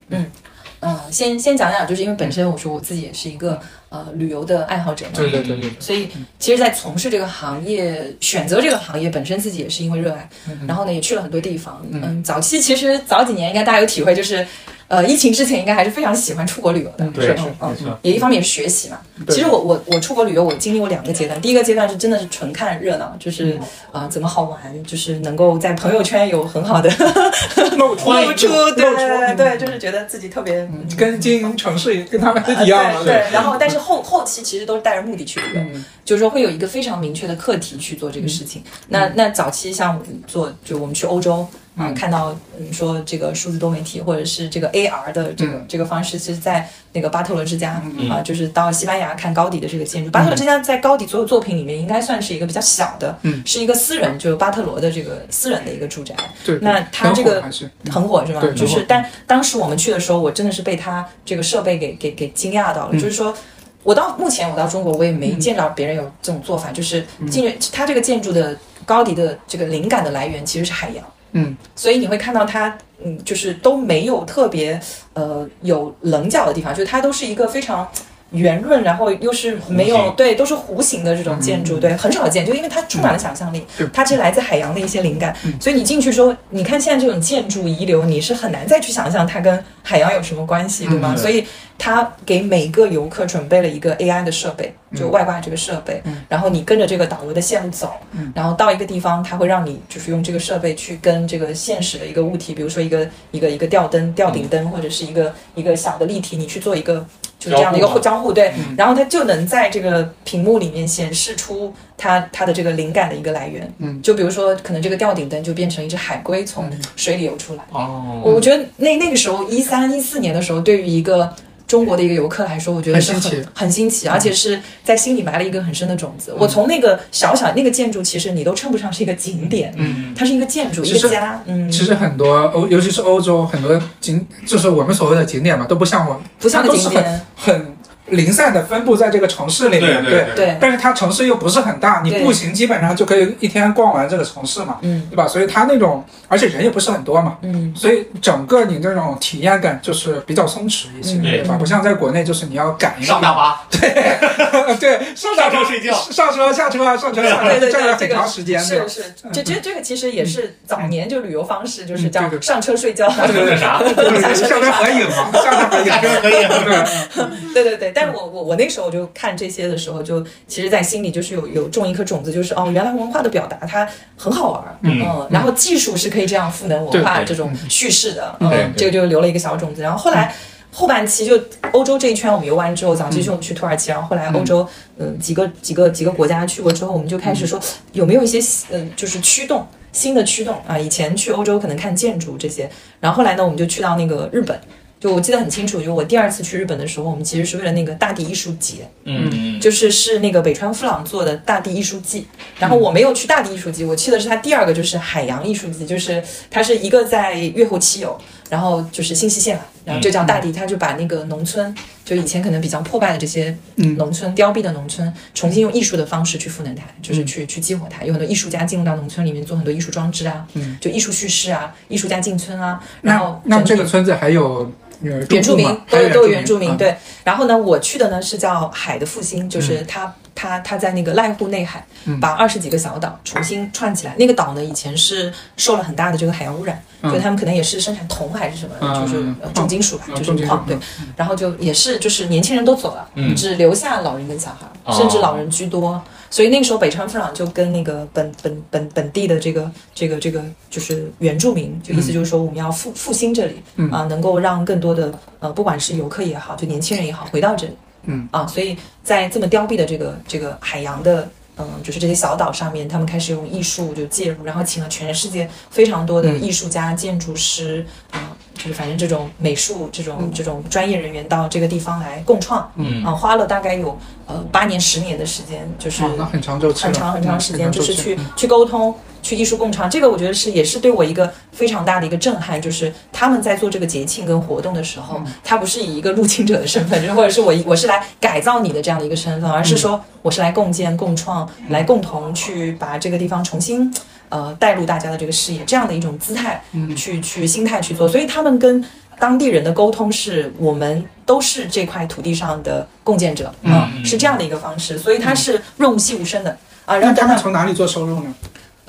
嗯，先先讲讲，就是因为本身我说我自己也是一个呃旅游的爱好者嘛，对对对对，所以其实，在从事这个行业、选择这个行业本身，自己也是因为热爱，然后呢，也去了很多地方。嗯嗯，早期其实早几年应该大家有体会，就是呃，疫情之前应该还是非常喜欢出国旅游的，是是嗯也一方面是学习嘛。对其实我我我出国旅游，我经历过两个阶段。第一个阶段是真的是纯看热闹，就是啊、呃怎么好玩，就是能够在朋友圈有很好的 露出露出，对露出嗯对，就是觉得自己特别嗯跟经营城市跟他们一样的，对对，然后但是后后期其实都是带着目的去旅游，嗯就是说会有一个非常明确的课题去做这个事情。那那早期像我们做，就我们去欧洲啊、嗯。看到嗯说这个数字多媒体或者是这个 AR 的这个、嗯。这个方式，其实在那个巴特罗之家、嗯。啊，就是到西班牙看高迪的这个建筑。巴特罗之家在高迪所有作品里面应该算是一个比较小的，嗯。是一个私人，就是巴特罗的这个私人的一个住宅。对，那他这个很火是嗯。很火是吧？对？就是但当时我们去的时候，我真的是被他这个设备给给给惊讶到了。嗯。就是说，我到目前我到中国，我也没见到别人有这种做法，就是嗯。进去它这个建筑的高迪的这个灵感的来源其实是海洋，嗯。所以你会看到它，嗯，就是都没有特别呃有棱角的地方，就是它都是一个非常。圆润，然后又是没有对，都是弧形的这种建筑，嗯。对，很少见，就因为它充满了想象力，对。它是来自海洋的一些灵感，嗯。所以你进去之后，你看现在这种建筑遗留，你是很难再去想象它跟海洋有什么关系，对吗？嗯所以它给每个游客准备了一个 AI 的设备，就嗯外挂这个设备，嗯。然后你跟着这个导游的线路走，嗯。然后到一个地方，它会让你就是用这个设备去跟这个现实的一个物体，比如说一个一个一个吊灯、吊顶灯，或者是一个一个小的立体，你去做一个就是这样的一个交互对，嗯然后它就能在这个屏幕里面显示出它它的这个灵感的一个来源。嗯，就比如说，可能这个吊顶灯就变成一只海龟从嗯。水里游出来。哦，我觉得那那个时候一三一四年的时候，对于一个中国的一个游客来说，我觉得是很很新奇。很新奇，而且是在心里埋了一个很深的种子。我从那个小小那个建筑，其实你都称不上是一个景点，嗯。它是一个建筑，一个家，嗯，其实很多欧，尤其是欧洲很多景，就是我们所谓的景点嘛，都不像我，不像景点，很零散的分布在这个城市里面，对对。对，但是它城市又不是很大，你步行基本上就可以一天逛完这个城市嘛，嗯。对吧？所以它那种，而且人也不是很多嘛，嗯，所以整个你这种体验感就是比较松弛一些，嗯。对吧？不像在国内，就是你要赶一个上大巴，对，上大巴上车睡觉。上车下车上车下车，对对对，站了很这个长时间，是？是，这这这个其实也是早年就旅游方式，就是叫上车睡觉，那啥，对下边合影嘛，上车合影，下车可以对，对对对，但是我我我那时候就看这些的时候，就其实，在心里就是有有种一颗种子，就是哦，原来文化的表达它很好玩儿，嗯然后技术是可以这样赋能文化这种叙事的，嗯这个就留了一个小种子。然后后来后半期就欧洲这一圈我们游完之后，早期是我们去土耳其，然后后来欧洲嗯几个几个几个国家去过之后，我们就开始说有没有一些嗯就是驱动。新的驱动啊，以前去欧洲可能看建筑这些，然后后来呢，我们就去到那个日本，就我记得很清楚，就我第二次去日本的时候，我们其实是为了那个大地艺术节，嗯，就是是那个北川富朗做的大地艺术季。然后我没有去大地艺术季，我去的是他第二个，就是海洋艺术季，就是它是一个在越后妻有，然后就是新西线嘛，然后就叫大地，他就把那个农村，就以前可能比较破败的这些嗯农村、凋敝的农村，重新用艺术的方式去赋能它，就是去去激活它。有很多艺术家进入到农村里面做很多艺术装置啊，嗯就艺术叙事啊，艺术家进村啊，然后那那这个村子还有呃原住民都有都有原住民，啊对。然后呢，我去的呢是叫海的复兴，嗯就是它它它在那个濑户内海，把二十几个小岛重新串起来。那个岛呢以前是受了很大的这个海洋污染，所以他们可能也是生产铜还是什么，嗯就是呃重金属吧，嗯就是矿对。然后就也是就是年轻人都走了，嗯只留下老人跟小孩，哦甚至老人居多。所以那个时候，北川富朗就跟那个本本本本地的这个这个这个就是原住民，就意思就是说我们要复复兴这里，嗯。啊，能够让更多的呃，不管是游客也好，就年轻人也好，回到这里，嗯。啊，所以在这么凋敝的这个这个海洋的。嗯，就是这些小岛上面，他们开始用艺术就介入，然后请了全世界非常多的嗯。艺术家、建筑师，啊、就是反正这种美术这种这种专业人员到这个地方来共创，嗯啊，花了大概有呃八年十年的时间，就是很长周期，很长很长时间，嗯就是去去沟通，去艺术共创。这个我觉得是也是对我一个非常大的一个震撼，就是他们在做这个节庆跟活动的时候，他不是以一个入侵者的身份，就或者是我我是来改造你的这样的一个身份，而是说我是来共建共创，来共同去把这个地方重新。呃，带入大家的这个视野，这样的一种姿态，去去心态去做，所以他们跟当地人的沟通是我们都是这块土地上的共建者啊、嗯是这样的一个方式，所以它是润物细无声的啊。那他们从哪里做收入呢？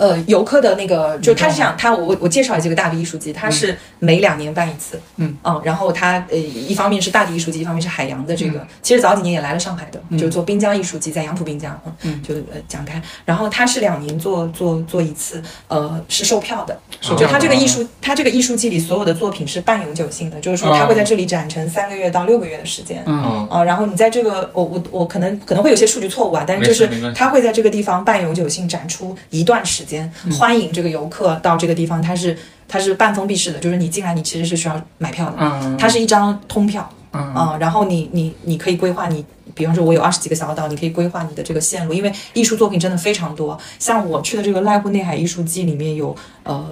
呃，游客的那个，就他是这样，他我我我介绍一下这个大的艺术季，它是每两年办一次，嗯。然后它呃一方面是大的艺术季，一方面是海洋的这个，其实早几年也来了上海的，就是做滨江艺术季，在杨浦滨江，嗯就呃讲开，然后它是两年做做做一次，呃是售票的，售票就它这个艺术，它这个艺术季里所有的作品是半永久性的，就是说它会在这里展成三个月到六个月的时间，嗯。嗯，啊，然后你在这个，我我我可能可能会有些数据错误啊，但是就是没事没关系。它会在这个地方半永久性展出一段时间，嗯。欢迎这个游客到这个地方，它是它是半封闭式的，就是你进来你其实是需要买票的，嗯。它是一张通票嗯。啊、然后你你你可以规划你。比方说，我有二十几个小岛，你可以规划你的这个线路，因为艺术作品真的非常多。像我去的这个濑户内海艺术季里面有，呃，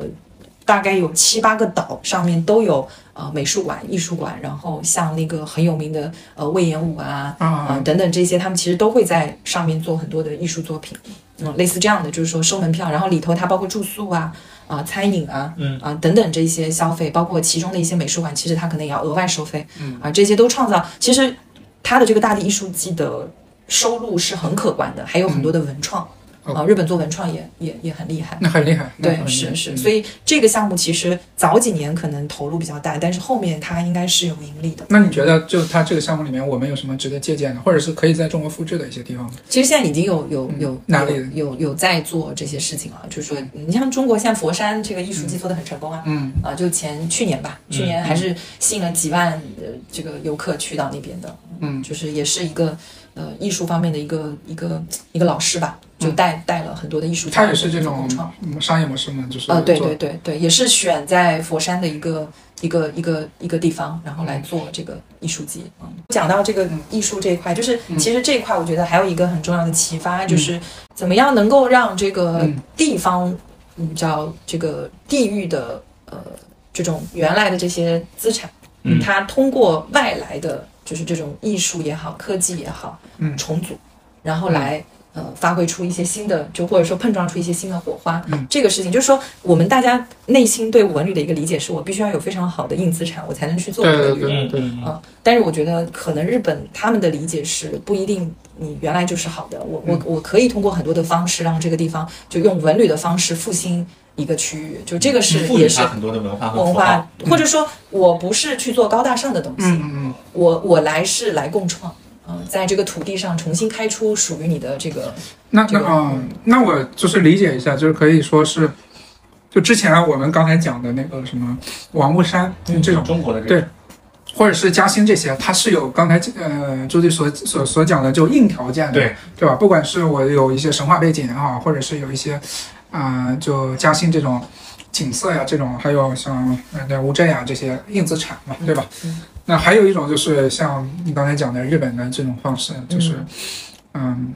大概有七八个岛上面都有呃美术馆、艺术馆，然后像那个很有名的呃魏延武啊啊啊、等等这些，他们其实都会在上面做很多的艺术作品，嗯，类似这样的，就是说收门票，然后里头它包括住宿啊。啊，餐饮啊，嗯啊等等这些消费，包括其中的一些美术馆，其实它可能也要额外收费，嗯啊，这些都创造，其实它的这个大地艺术季的收入是很可观的，还有很多的文创，啊，日本做文创也也也很厉害，那很厉害，对，是是，嗯。所以这个项目其实早几年可能投入比较大，但是后面它应该是有盈利的。那你觉得，就它这个项目里面，我们有什么值得借鉴的，或者是可以在中国复制的一些地方吗？其实现在已经有有有嗯哪里？有有有在做这些事情了，就是说，你像中国现在佛山这个艺术季做的很成功啊，嗯。啊，就前去年吧，去年还是吸引了几万呃这个游客去到那边的，嗯。就是也是一个呃艺术方面的一个一个一个老师吧，就带带了很多的艺术家它也是这种创。嗯商业模式吗？就是呃，对对对对，也是选在佛山的一个一个一个一个地方，然后来做这个艺术季。嗯，讲到这个艺术这一块，就是其实这一块，我觉得还有一个很重要的启发，就是怎么样能够让这个嗯地方，嗯，叫这个地域的呃这种原来的这些资产，嗯它通过外来的就是这种艺术也好，科技也好，嗯重组，然后来。呃，发挥出一些新的，就或者说碰撞出一些新的火花。嗯这个事情就是说，我们大家内心对文旅的一个理解是我必须要有非常好的硬资产，我才能去做对这个旅。对对对对，啊、但是我觉得可能日本他们的理解是不一定你原来就是好的，我我我可以通过很多的方式让这个地方就用文旅的方式复兴一个区域，就这个是也是很多的文化文化，或者说我不是去做高大上的东西，嗯嗯我我来是来共创。嗯，在这个土地上重新开出属于你的这个，那这个那啊、那我就是理解一下，就是可以说是，就之前我们刚才讲的那个什么王屋山嗯这种，中国的这对，或者是嘉兴这些，它是有刚才呃朱迪所所所讲的就硬条件的，对对吧？不管是我有一些神话背景也好，或者是有一些啊、就嘉兴这种景色呀，这种还有像呃那乌镇呀这些硬资产嘛，对吧？嗯那还有一种就是像你刚才讲的日本的这种方式，就是嗯。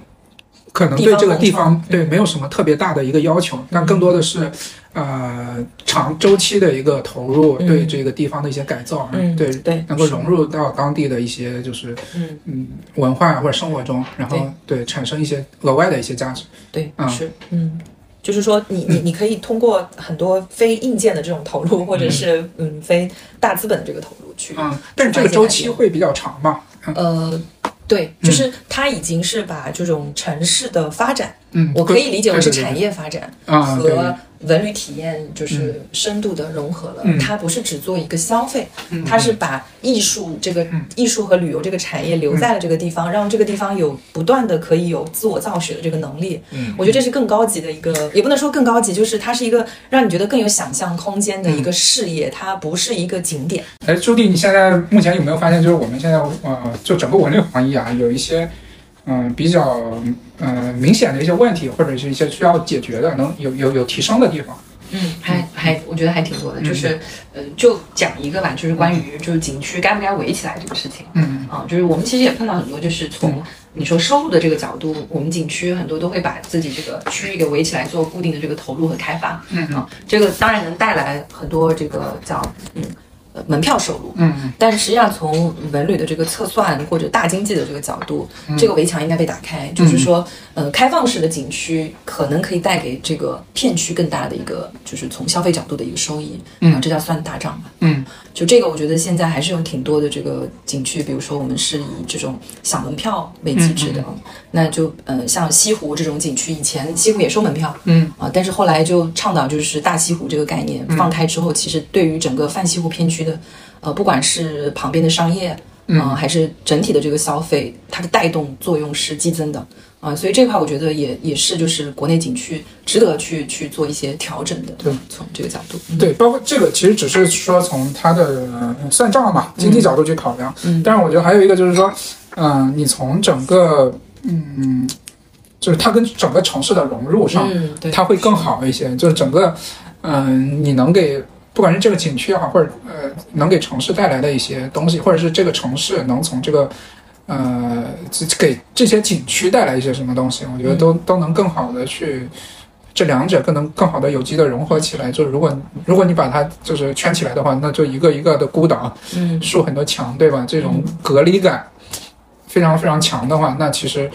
可能对这个地方对没有什么特别大的一个要求，但更多的是，呃，长周期的一个投入，嗯。对这个地方的一些改造，嗯，对对，能够融入到当地的一些就是嗯，嗯文化或者生活中，然后对。产生一些额外的一些价值。对，啊是，嗯，就是说你你你可以通过很多非硬件的这种投入，或者是嗯。非大资本的这个投入去，嗯，但是这个周期会比较长嘛？嗯。呃，对，就是它已经是把这种城市的发展，嗯，我可以理解为是产业发展啊，对。和文旅体验就是深度的融合了。嗯它不是只做一个消费，嗯它是把艺术这个嗯艺术和旅游这个产业留在了这个地方，让这个地方有不断的可以有自我造血的这个能力。嗯，我觉得这是更高级的一个，也不能说更高级，就是它是一个让你觉得更有想象空间的一个事业，它不是一个景点。哎，朱棣，你现在目前有没有发现，就是我们现在呃，就整个文旅行业啊，有一些嗯、比较呃明显的一些问题，或者是一些需要解决的，能有有有提升的地方。嗯，还还我觉得还挺多的，嗯就是呃，就讲一个吧，就是关于就是景区该不该围起来这个事情。嗯啊，就是我们其实也碰到很多，就是从你说收入的这个角度，我们景区很多都会把自己这个区域给围起来做固定的这个投入和开发。嗯啊，这个当然能带来很多这个叫嗯呃门票收入。嗯但是实际上，从文旅的这个测算或者大经济的这个角度，这个围墙应该被打开。就是说，呃开放式的景区可能可以带给这个片区更大的一个，就是从消费角度的一个收益，嗯。啊这叫算大账吧。嗯。就这个，我觉得现在还是有挺多的这个景区，比如说我们是以这种小门票为机制的，嗯那就呃像西湖这种景区，以前西湖也收门票，嗯。啊，但是后来就倡导就是大西湖这个概念放开之后，其实对于整个泛西湖片区的，呃，不管是旁边的商业，嗯、还是整体的这个消费，它的带动作用是激增的。啊，所以这块我觉得也也是，就是国内景区值得去去做一些调整的。对，从这个角度，对，包括这个其实只是说从它的呃算账嘛，经济角度去考量。嗯但是我觉得还有一个就是说，嗯、你从整个嗯，就是它跟整个城市的融入上，嗯，它会更好一些。就是整个，嗯、你能给不管是这个景区也好，或者呃能给城市带来的一些东西，或者是这个城市能从这个呃这给这些景区带来一些什么东西，我觉得都、都能更好的去。这两者更能更好的有机的融合起来，就是如果如果你把它就是圈起来的话，那就一个一个的孤岛，嗯竖很多墙，对吧？这种隔离感非常非常强的话，那其实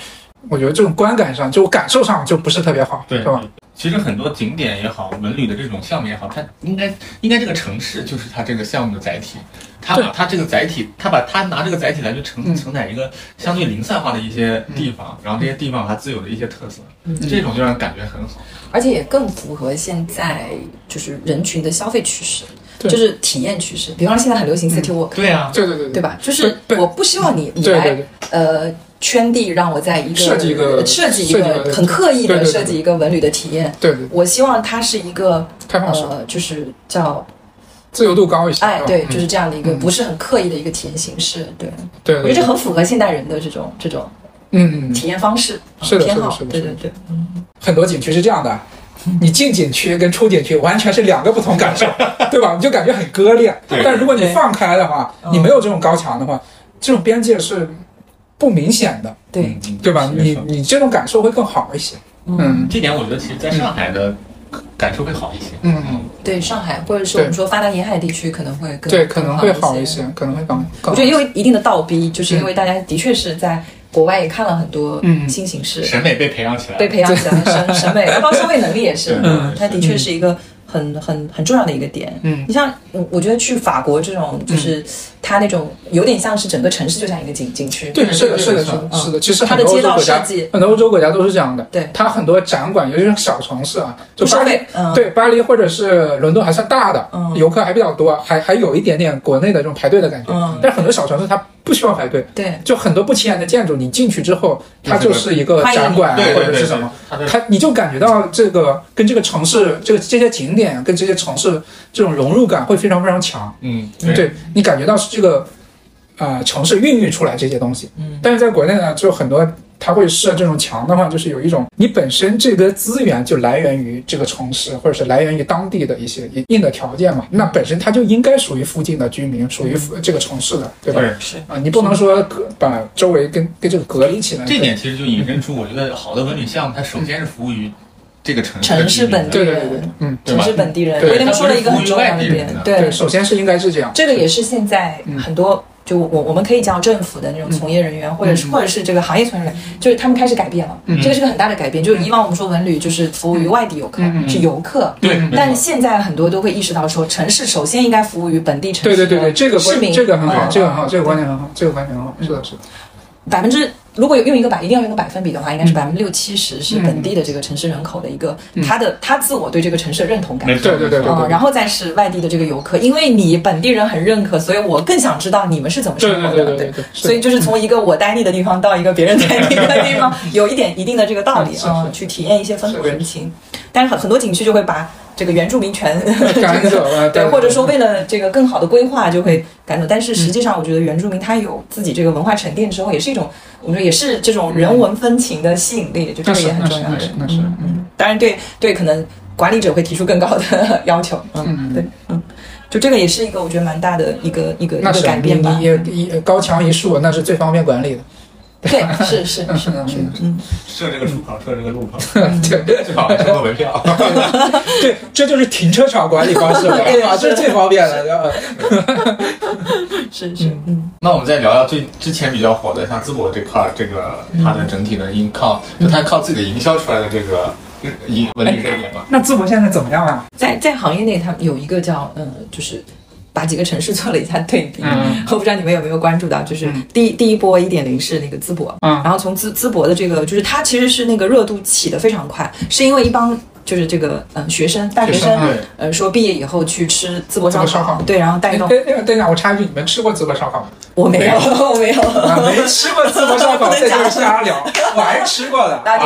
我觉得这种观感上，就感受上就不是特别好，对是吧？？其实很多景点也好，文旅的这种项目也好，它应该应该这个城市就是它这个项目的载体，它把它这个载体，它把它拿这个载体来去承嗯承载一个相对零散化的一些地方，然后这些地方它自有的一些特色，嗯这种就让人感觉很好。而且也更符合现在就是人群的消费趋势，就是体验趋势。比方说现在很流行 city walk，、对啊，对对对对吧？就是我不希望你你来呃圈地，让我在一个设计一个设计一个个很刻意的设计一个文旅的体验。对对，我希望它是一个开放式，呃，就是叫自由度高一些。哎，对，嗯就是这样的一个嗯不是很刻意的一个体验形式。对，对对对，我觉得这很符合现代人的这种这种嗯嗯，体验方式、是的偏好。是的是的对对对，很多景区是这样的。你进景区跟出景区完全是两个不同感受，对吧？你就感觉很割裂。对但如果你放开的话，嗯你没有这种高墙的话，这种边界是不明显的，对，嗯对吧？你你这种感受会更好一些。嗯。这点我觉得其实在上海的感受会好一些。嗯嗯，对上海或者是我们说发达沿海地区可能会更对，可能会好一一些，可能会更更好。我觉得也有一定的倒逼，就是因为大家的确是在国外也看了很多嗯。新形式，审美被培养起来，被培养起来审 审美，包括消费能力也是。嗯，它的确是一个很很很重要的一个点。嗯。你像我我觉得去法国这种，就是它那种有点像是整个城市就像一个景景区，对，是的，是的，是的，嗯是的。其实它的街道设计，很多欧洲国家都是这样的。对它很多展馆，尤其是小城市啊，就巴黎对，巴黎或者是伦敦还算大的，嗯游客还比较多，还还有一点点国内的这种排队的感觉。嗯但是很多小城市它不需要排队，对就很多不起眼的建筑，你进去之后，它就就是是一个展馆或者是什么，，它你就感觉到这个跟这个城市这个这些景点跟这些城市这种融入感会非常非常强。嗯对你感觉到是这个呃城市孕育出来这些东西。嗯但是在国内呢，就很多它会设这种墙的话，就是有一种你本身这个资源就来源于这个城市，或者是来源于当地的一些一定的条件嘛，那本身它就应该属于附近的居民，属于这个城市的，对吧？对。是啊，你不能说隔把周围跟跟这个隔离起来。这点其实就引申出，我觉得好的文旅项目，它首先是服务于这个城市本地人对对对，嗯，城市本地人，对威廉说了一个很重要的点对，首先是应该是这样。这个也是现在嗯很多。就我我们可以叫政府的那种从业人员，或者是嗯或者是这个行业从业人员，就是他们开始改变了，嗯这个是个很大的改变。就是以往我们说文旅就是服务于外地游客，是游客，对，但现在很多都会意识到说，城市首先应该服务于本地城市对对对对，这个市民，这个很好，嗯这个很好，这个观点很好，这个观点很好，是的，是的。百分之如果有用一个百，一定要用个百分比的话，应该是嗯。百分之六七十是本地的这个城市人口的一个他的他自我对这个城市的认同感。对对对对。嗯、然后再是外地的这个游客，因为你本地人很认可，所以我更想知道你们是怎么生活的。对对对对对，所以就是从一个我待腻的地方到一个别人待腻的地方，有一点一定的这个道理 是是啊、去体验一些风土人情。但是很很多景区就会把这个原住民权赶走了，对，或者说为了这个更好的规划就会赶走。但是实际上，我觉得原住民他有自己这个文化沉淀之后，也是一种我们说也是这种人文风情的吸引力，就这个也很重要那是那是嗯嗯，当然对对，可能管理者会提出更高的 要求。嗯，嗯对，嗯，就这个也是一个我觉得蛮大的一个一个一个改变吧你。也一高墙一竖，那是最方便管理的。对，是是是是，嗯，设这个出口，设这个路口，对 最好还收个门票。对，这就是停车场管理方式了，对吧？这是最方便的。是是，嗯那我们再聊聊最之前比较火的，像淄博这块儿，这个它的整体的营靠，就它靠自己的营销出来的这个营文旅热点嘛。那淄博现在怎么样啊？在在行业内，它有一个叫嗯，就是把几个城市做了一下对比。嗯我不知道你们有没有关注到，就是嗯第第一波一点零是那个淄博，嗯然后从淄淄博的这个，就是它其实是那个热度起的非常快，是因为一帮就是这个嗯学生大学生呃说毕业以后去吃淄博烧烤。对，然后带哎动。一下，我插一句，你们吃过淄博烧烤吗？我没有我没有，啊，没吃过淄博烧烤，这就是瞎聊。我还是吃过的。啊，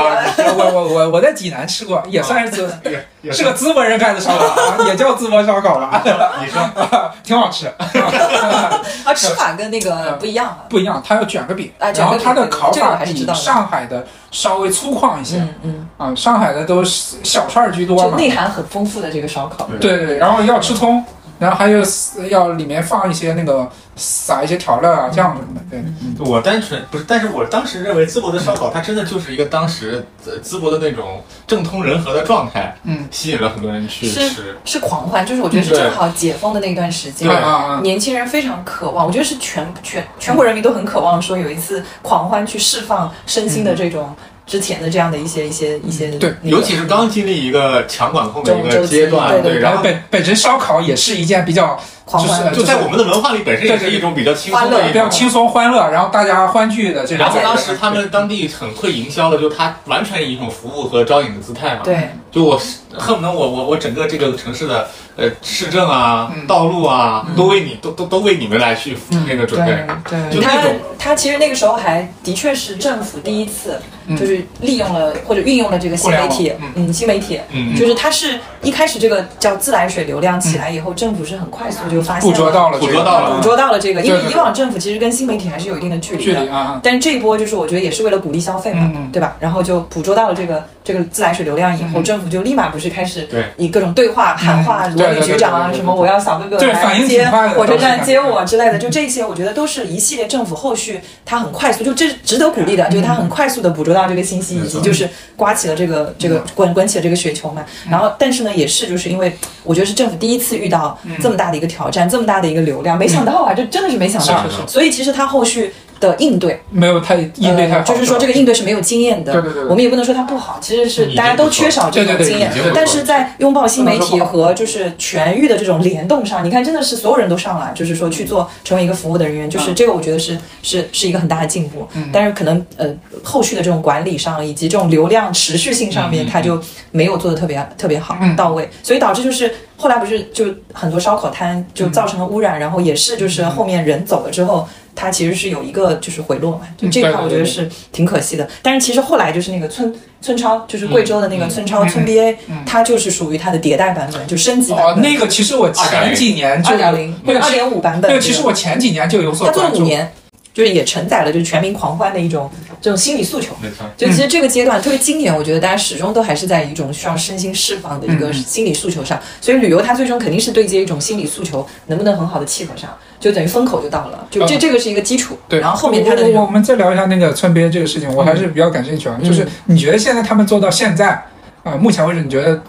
我我我我在济南吃过，也算是淄，也也是个淄博人干的烧烤，啊也叫淄博烧烤吧，你说挺好吃。啊，吃法跟那个不一样啊。不一样，它要卷个饼，啊卷个饼然后它的烤法比上海的稍微粗犷一些。嗯嗯，啊，上海的都是小串儿居多嘛，就内涵很丰富的这个烧烤。对对对，然后要吃葱，然后还有要里面放一些那个撒一些调料啊酱什么的，对，我单纯不是，但是我当时认为淄博的烧烤，它真的就是一个当时呃淄博的那种政通人和的状态，嗯，吸引了很多人去吃。是狂欢，就是我觉得是正好解封的那段时间对，年轻人非常渴望，我觉得是全全全国人民都很渴望说有一次狂欢去释放身心的这种之前的这样的一些一些一些，对那个尤其是刚经历一个强管控的一个阶段，对对然后然后本本身烧烤也是一件比较狂欢就是就在我们的文化里本身也是一种比较轻松的。比较轻松欢乐，然后大家欢聚的这种然后。当时他们当地很会营销的，就他完全以一种服务和招引的姿态嘛。，对就我恨不得我我我整个这个城市的呃市政啊、嗯道路啊，都为你都都都为你们来去那个准备。对他就那种他其实那个时候还的确是政府第一次嗯就是利用了或者运用了这个新媒体嗯，新媒体，嗯。就是它是一开始这个叫自来水流量起来以后，政府是很快速就发现捕捉到了这个，捕捉到了。捕捉到了这个，因为以往政府其实跟新媒体还是有一定的距离的。距离。啊，但是这一波就是我觉得也是为了鼓励消费嘛，对吧？然后就捕捉到了这个这个自来水流量以后，嗯。政府就立马不是开始对。以各种对话、喊话，嗯。罗里局长啊，什么我要小哥哥对反应来接挺快的火车站接我之类的，就这些，我觉得都是一系列政府后续它很快速，就这值得鼓励的，就是它很快速的捕捉到这个信息，以及就是刮起了这个这个滚滚起了这个雪球嘛。然后，但是呢，也是就是因为我觉得是政府第一次遇到这么大的一个挑战，这么大的一个流量，没想到啊，这真的是没想到所以其实他后续的应对。没有太应对太好，呃，就是说这个应对是没有经验的。对对对对。我们也不能说它不好，其实是大家都缺少这种对对对经验对对对。但是在拥抱新媒体和就是全域的这种联动上，你看真的是所有人都上来，就是说去做成为一个服务的人员，就是这个我觉得是是是一个很大的进步。但是可能呃后续的这种管理上以及这种流量持续性上面，嗯嗯它就没有做的特别特别好嗯。到位，所以导致就是后来不是就很多烧烤摊就造成了污染，然后也是就是后面人走了之后。它其实是有一个就是回落嘛，就这块我觉得是挺可惜的。但是其实后来就是那个村村超，就是贵州的那个嗯村超、嗯村 BA，、嗯它就是属于它的迭代版本，就升级版哦，本。那个其实我前几年就二点零，那个其二点五版本。那个其实我前几年就有所它做了，五年，就是也承载了就是全民狂欢的一种这种心理诉求。没错。就其实这个阶段特别经典，我觉得大家始终都还是在一种需要身心释放的一个嗯心理诉求上，所以旅游它最终肯定是对接一种心理诉求能不能很好的契合上，就等于风口就到了，就这嗯这个是一个基础。对，然后后面它的我我我们再聊一下那个村边这个事情，我还是比较感兴趣啊。嗯就是你觉得现在他们做到现在啊、目前为止，你觉得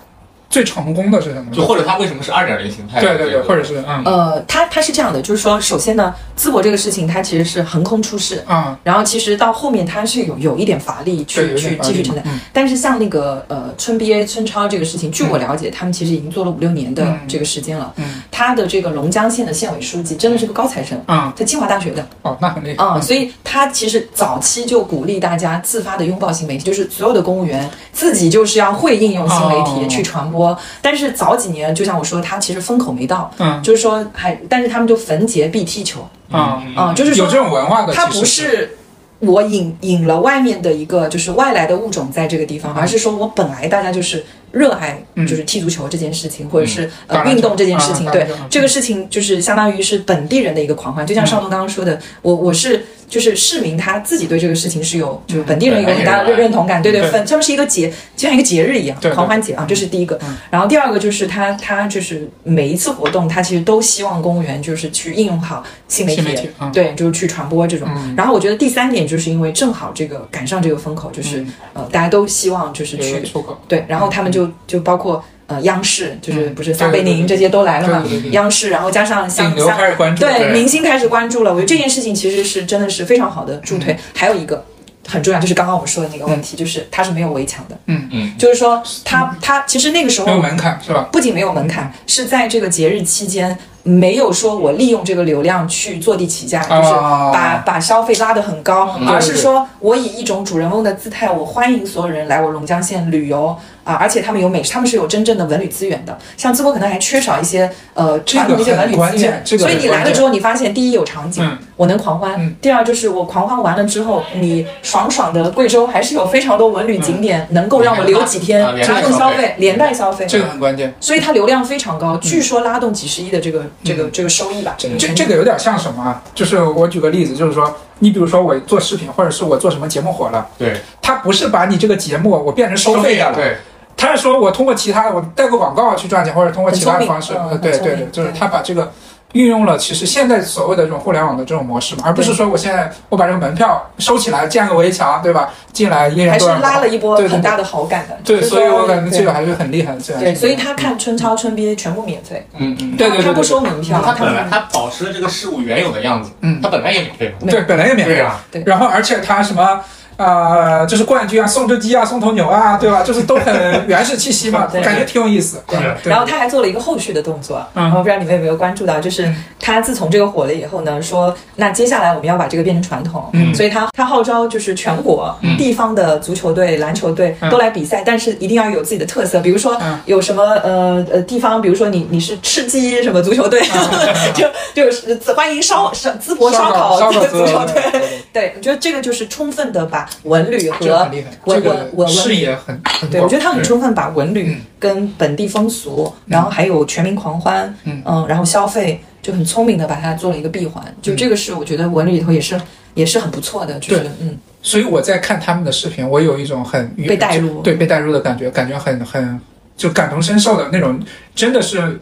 最成功的是什么？就或者它为什么是二点零形态？对对对，或者是嗯。呃，它它是这样的，就是说，首先呢，淄博这个事情它其实是横空出世，啊，然后其实到后面它是有有一点乏力，去去继续承担，嗯。但是像那个呃村 BA 村超这个事情，据我了解，他们其实已经做了五六年的嗯。这个时间了。嗯。他的这个龙江县的县委书记真的是个高材生，啊在清华大学的。哦，那很厉害。啊、所以他其实早期就鼓励大家自发的拥抱新媒体，就是所有的公务员自己就是要会应用新媒体哦。去传播。但是早几年，就像我说，他其实风口没到，嗯。就是说还，但是他们就逢节必踢球。啊。嗯啊、就是说有这种文化的，它不是我引引了外面的一个就是外来的物种在这个地方，嗯。而是说我本来大家就是热爱嗯。就是踢足球这件事情，或者是呃运动这件事情，对这个事情就是相当于是本地人的一个狂欢，就像邵东刚刚说的，我我是。就是市民他自己对这个事情是有，就是本地人有很大的认认同感，对对，他们是一个节，就像一个节日一样狂欢节啊，这是第一个。嗯。然后第二个就是他他就是每一次活动，他其实都希望公务员就是去应用好新媒体啊对，就是去传播这种。嗯。然后我觉得第三点就是因为正好这个赶上这个风口，就是、嗯。呃大家都希望就是去，对，然后他们就就包括呃央视，就是嗯。不是撒贝宁这些都来了嘛央视，然后加上像像开始关注，对明星开始关注了，我觉得这件事情其实是真的是非常好的助推。还有一个很重要，就是刚刚我们说的那个问题，就是它是没有围墙的，嗯。嗯，就是说它它其实那个时候没有门槛是吧？不仅没有门槛，是在这个节日期间没有说我利用这个流量去坐地起价，就是把把消费拉得很高，嗯而是说我以一种主人翁的姿态，我欢迎所有人来我龙江县旅游啊，而且他们有美，他们是有真正的文旅资源的，像淄博可能还缺少一些呃这个传统的一些文旅资源，所以你来了之后，你发现第一有场景，嗯。我能狂欢；嗯。第二就是我狂欢完了之后，你爽爽的贵州还是有非常多文旅景点能够让我留几天拉动消费，连带消费。这个很关键。所以它流量非常高，据说拉动几十亿的这个这个这个收益吧。这个这这个有点像什么啊？就是我举个例子，就是说，你比如说我做视频，或者是我做什么节目火了，对，他不是把你这个节目我变成收费的了，对，他是说我通过其他的，我带个广告去赚钱，或者通过其他的方式，呃对对对，就是他把这个运用了，其实现在所谓的这种互联网的这种模式嘛，而不是说我现在我把这个门票收起来，建个围墙，对吧？进来依然还是拉了一波对对很大的好感的。对，所以我感觉这个还是很厉害的，这样对，所以他看春超、春憋全部免费，嗯嗯。对对对他不收门票，他本来他保持了这个事物原有的样子，嗯。他本来也免费嘛，对。本来也免费，对。啊，然后而且他什么。呃，就是冠军啊，送只鸡啊，送头牛啊，对吧？就是都很原始气息嘛，对。感觉挺有意思。是对。然后他还做了一个后续的动作，嗯。我不知道你们有没有关注到，就是他自从这个火了以后呢，说那接下来我们要把这个变成传统，嗯。所以他他号召就是全国嗯。地方的足球队、篮球队嗯。都来比赛，但是一定要有自己的特色，比如说嗯。有什么呃呃地方，比如说你你是吃鸡什么足球队，就就是欢迎烧烧淄博烧烤烧烤 足球队，对，我觉得这个就是充分的把文旅和文文视野很很对，我觉得他很充分把文旅嗯。跟本地风俗，然后还有全民狂欢，嗯。然后消费，就很聪明的把它做了一个闭环。就这个是我觉得文旅里头也是也是很不错的，就是嗯，所以我在看他们的视频，我有一种很被带入。对被带入的感觉，感觉很很就感同身受的那种，真的是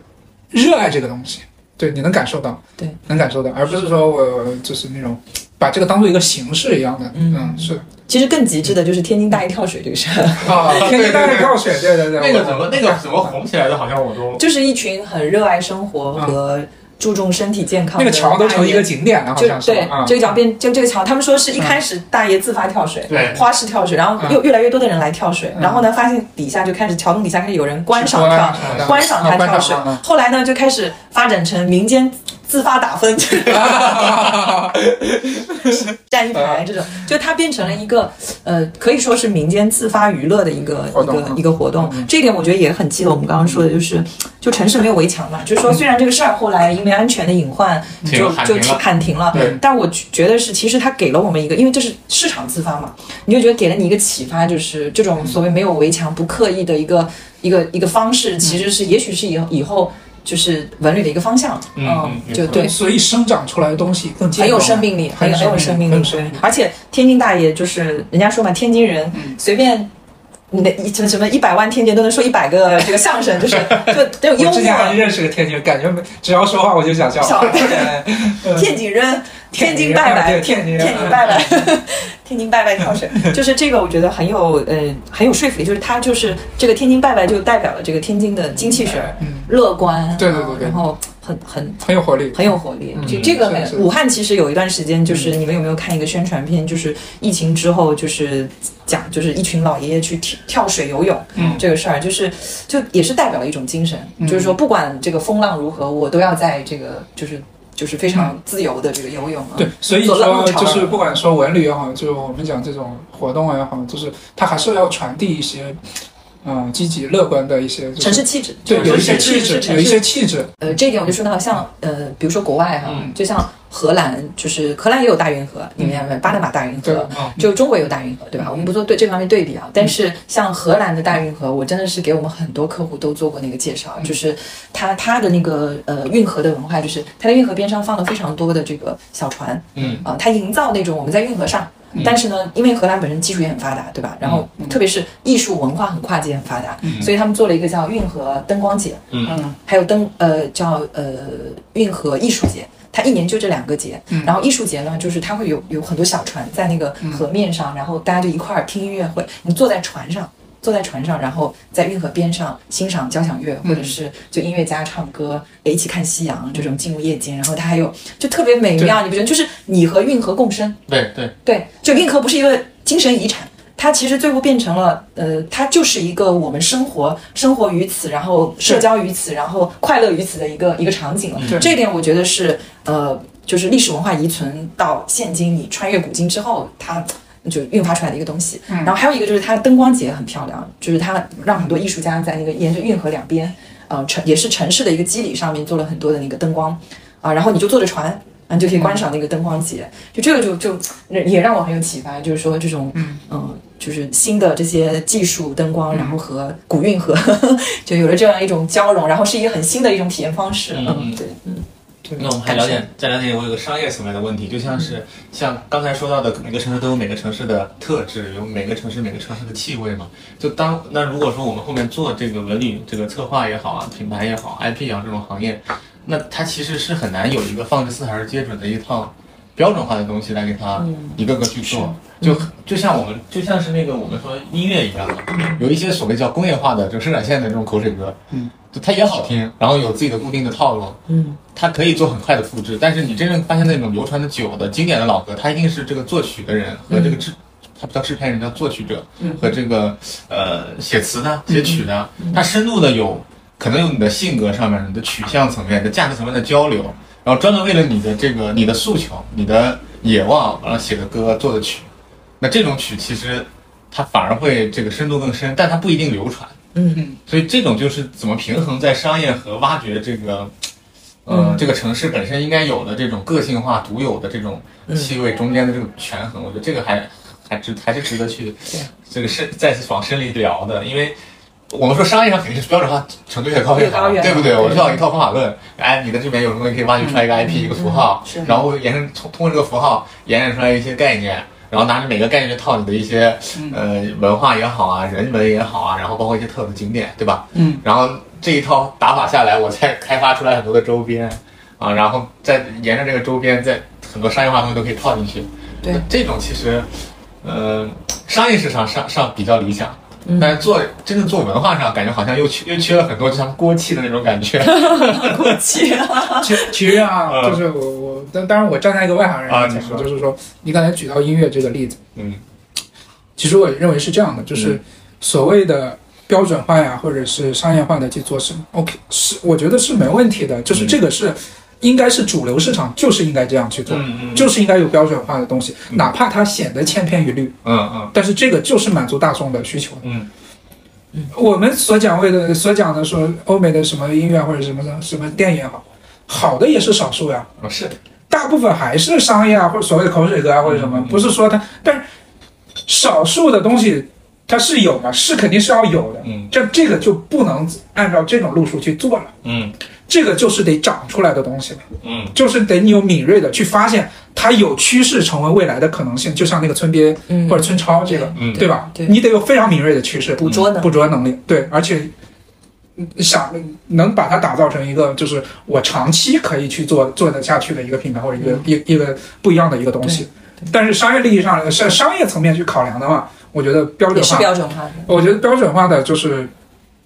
热爱这个东西。对，你能感受到，对，能感受到，而不是说我就是那种把这个当做一个形式一样的，嗯。嗯，是。其实更极致的就是天津大爷跳水这个事儿，啊，天津大爷跳水，对对对，那个怎么那个怎么红起来的？好像我都就是一群很热爱生活和注重身体健康的那个桥都成一个景点了，好像是对，这个桥变就这个桥，他们说是一开始大爷自发跳水，对。花式跳水，然后嗯。又越来越多的人来跳水，嗯。然后呢，发现底下就开始桥洞底下开始有人观赏跳观赏他跳水后来呢就开始发展成民间自发打分，站一排这种，就它变成了一个呃，可以说是民间自发娱乐的一个一个一个活动。这一点我觉得也很记得我们刚刚说的，就是就城市没有围墙嘛，就是说虽然这个事儿后来因为安全的隐患就就喊停了。喊停了。对，但我觉得是其实它给了我们一个，因为这是市场自发嘛，你就觉得给了你一个启发，就是这种所谓没有围墙、不刻意的一个一个一个方式，其实是也许是以后以后就是文旅的一个方向，嗯嗯就对。所以生长出来的东西更有生命力，很有很有生命力很有，生命力，对而且天津大爷就是人家说嘛，天津人嗯随便。你的一什么什么一百万天津都能说一百个 这个相声，就是就都有 幽我之前还。认识个天津人，感觉只要说话我就想笑。笑 对天津人，天津拜拜，天津拜拜，天津拜拜跳水，就是这个，我觉得很有呃很有说服力，就是它就是这个天津拜拜就代表了这个天津的精气神乐观，对对对对然后很很很有活力。很有活力。嗯就这个武汉其实有一段时间，就是你们有没有看一个宣传片？就是疫情之后，就是讲就是一群老爷爷去跳跳水游泳嗯这个事儿，就是就也是代表了一种精神，嗯就是说不管这个风浪如何，我都要在这个就是就是非常自由的这个游泳啊。对，所以说就是不管说文旅也好，就是我们讲这种活动也好，就是它还是要传递一些，嗯、积极乐观的一些、就是城市气质，对有一些气质，有一些气质。呃，这一点我就说到像呃，比如说国外哈、嗯就像荷兰，就是荷兰也有大运河，你们看没？巴拿马大运河，嗯就中国也有大运河，对吧？我们不做对这方面对比啊，但是像荷兰的大运河，我真的是给我们很多客户都做过那个介绍，就是它它的那个呃运河的文化，就是它的运河边上放了非常多的这个小船嗯啊、它营造那种我们在运河上。但是呢，因为荷兰本身技术也很发达，对吧？然后特别是艺术文化很跨界很发达，所以他们做了一个叫运河灯光节，嗯。还有灯呃叫呃运河艺术节，它一年就这两个节。嗯。然后艺术节呢，就是它会有有很多小船在那个河面上，然后大家就一块儿听音乐会，你坐在船上。坐在船上，然后在运河边上欣赏交响乐，或者是就音乐家唱歌，一起看夕阳，这种进入夜间，然后它还有就特别美妙，你不觉得？就是你和运河共生，对对，对，就运河不是一个精神遗产，它其实最后变成了，呃，它就是一个我们生活生活于此，然后社交于此，然后快乐于此的一个一个场景了。这一点我觉得是，呃，就是历史文化遗存到现今，你穿越古今之后，它。就运发出来的一个东西，然后还有一个就是它的灯光节很漂亮，就是它让很多艺术家在那个沿着运河两边，呃，城也是城市的一个基底上面做了很多的那个灯光，啊，然后你就坐着船，啊，你就可以观赏那个灯光节，就这个就就也让我很有启发，就是说这种嗯。就是新的这些技术灯光，然后和古运河 就有了这样一种交融，然后是一个很新的一种体验方式，嗯嗯，对，嗯，那我们还了解再了解我有个商业层面的问题，就像是像刚才说到的，每个城市都有每个城市的特质，有每个城市每个城市的气味嘛。就当那如果说我们后面做这个文旅这个策划也好啊，品牌也好，IP 也好这种行业，那它其实是很难有一个放之四海而皆准的一套标准化的东西来给它一个个去做。就就像我们就像是那个我们说音乐一样，有一些所谓叫工业化的就生产线的这种口水歌，嗯，就它也好听，然后有自己的固定的套路，嗯，它可以做很快的复制，但是你真正发现那种流传的久的经典的老歌，它一定是这个作曲的人和这个制，他不叫制片人，叫作曲者，和这个呃写词的、写曲的，他深度的有可能有你的性格上面、你的取向层面、你的价值层面的交流，然后专门为了你的这个你的诉求、你的野望然后写的歌做的曲，那这种曲其实它反而会这个深度更深，但它不一定流传。嗯所以这种就是怎么平衡在商业和挖掘这个，呃，这个城市本身应该有的这种个性化、独有的这种气味中间的这种权衡，我觉得这个还还值还是值得去这个深再次往深里聊的，因为。我们说商业上肯定是标准化程度越高越好，对不对？对我需要一套方法论。哎，你的这边有什么东西可以挖掘出来一个 IP、一个符号，是然后延伸通通过这个符号延伸出来一些概念，然后拿着每个概念去套你的一些呃文化也好啊，人文也好啊，然后包括一些特有的景点，对吧？嗯，然后这一套打法下来，我再开发出来很多的周边啊，然后再沿着这个周边，再很多商业化东西都可以套进去。对那这种其实，呃，商业市场上上比较理想。嗯。但是做真正做文化上，感觉好像又缺又缺了很多，就像锅气的那种感觉。锅气，其其实啊，嗯。就是我我，但当然我站在一个外行人啊来讲你，说。就是说，你刚才举到音乐这个例子，嗯。其实我认为是这样的，就是所谓的标准化呀，或者是商业化的去做是 OK，是我觉得是没问题的，就是这个是应该是主流市场就是应该这样去做，嗯嗯。就是应该有标准化的东西，哪怕它显得千篇一律，嗯嗯。但是这个就是满足大众的需求。的。嗯。我们所讲为的所讲的说欧美的什么音乐或者什么的什么电影也好，好的也是少数呀，嗯，是。大部分还是商业啊或者所谓的口水歌啊或者什么，不是说它，但是少数的东西它是有嘛，是肯定是要有的，嗯。这这个就不能按照这种路数去做了，嗯这个就是得长出来的东西了。嗯。就是得你有敏锐的去发现它有趋势成为未来的可能性，就像那个村编嗯。或者村超这个，嗯。对吧？对。你得有非常敏锐的趋势，捕捉能力。捕捉能力，对，而且嗯想能把它打造成一个就是我长期可以去做做得下去的一个品牌或者一个、一一个不一样的一个东西。但是商业利益上是商业层面去考量的话，我觉得标准化，标准化的。我觉得标准化的就是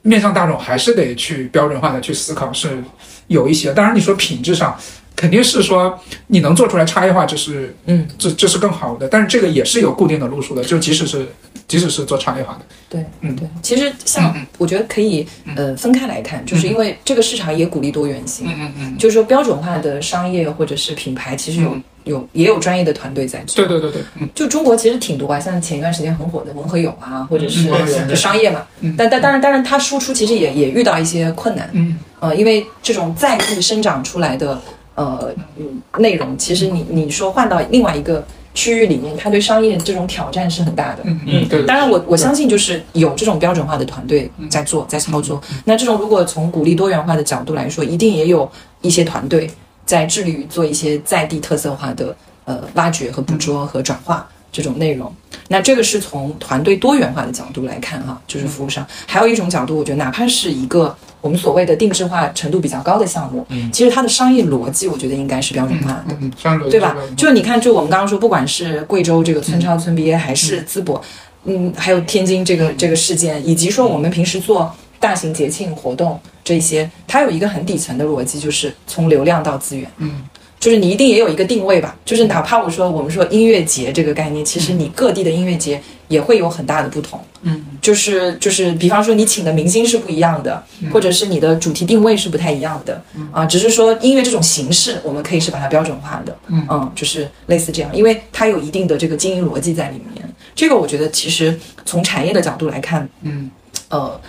面向大众还是得去标准化的去思考，是有一些。当然你说品质上。肯定是说你能做出来差异化，这是嗯，这这是更好的，但是这个也是有固定的路数的，就即使是即使是做差异化的，对，嗯。对。其实像我觉得可以呃分开来看，就是因为这个市场也鼓励多元性，嗯嗯，就是说标准化的商业或者是品牌，其实有有也有专业的团队在做。对对对对，嗯就中国其实挺多啊，像前一段时间很火的文和友啊，或者是就商业嘛，但但当然当然它输出其实也也遇到一些困难，嗯呃，因为这种在地生长出来的呃嗯内容，其实你你说换到另外一个区域里面，它对商业这种挑战是很大的。嗯嗯，对，当然我，我相信就是有这种标准化的团队在做，在操作。那这种如果从鼓励多元化的角度来说，一定也有一些团队在致力于做一些在地特色化的呃挖掘和捕捉和转化这种内容。那这个是从团队多元化的角度来看哈，就是服务商。还有一种角度，我觉得哪怕是一个我们所谓的定制化程度比较高的项目，其实它的商业逻辑，我觉得应该是标准化的。嗯嗯，商业逻辑对吧？就你看，就我们刚刚说，不管是贵州这个村超村 BA，，还是淄博，嗯，还有天津这个这个事件，以及说我们平时做大型节庆活动这些，它有一个很底层的逻辑，就是从流量到资源。嗯，就是你一定也有一个定位吧，就是哪怕我说我们说音乐节这个概念，其实你各地的音乐节也会有很大的不同。嗯，就是就是，比方说你请的明星是不一样的，或者是你的主题定位是不太一样的。啊，只是说音乐这种形式，我们可以是把它标准化的。嗯就是类似这样，因为它有一定的这个经营逻辑在里面。这个我觉得其实从产业的角度来看，嗯呃，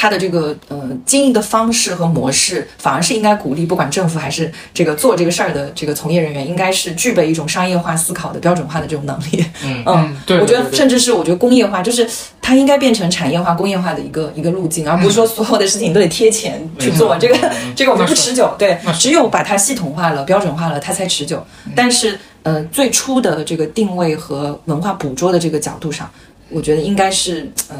它的这个呃经营的方式和模式，反而是应该鼓励，不管政府还是这个做这个事儿的这个从业人员，应该是具备一种商业化思考的标准化的这种能力。嗯嗯，对我觉得甚至是我觉得工业化，就是它应该变成产业化、工业化的一个一个路径，而不是说所有的事情都得贴钱去做。这个 这个我们不持久，对只有把它系统化了、标准化了，它才持久。但是呃，最初的这个定位和文化捕捉的这个角度上，我觉得应该是呃，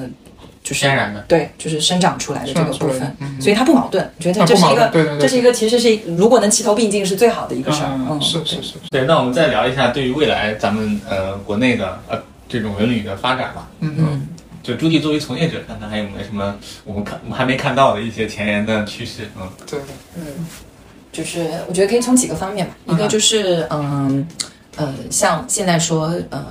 就是天然的。对，就是生长出来的这个部分，嗯所以它不矛盾。我觉得它这是一个，对对对这是一个，其实是如果能齐头并进是最好的一个事儿。嗯，是是是，对，那我们再聊一下对于未来咱们呃国内的呃这种文旅的发展吧。嗯嗯嗯，就朱棣作为从业者，看看还有没有什么我们看我们还没看到的一些前沿的趋势。嗯对对，嗯，就是我觉得可以从几个方面吧，一个就是嗯呃，像现在说呃呃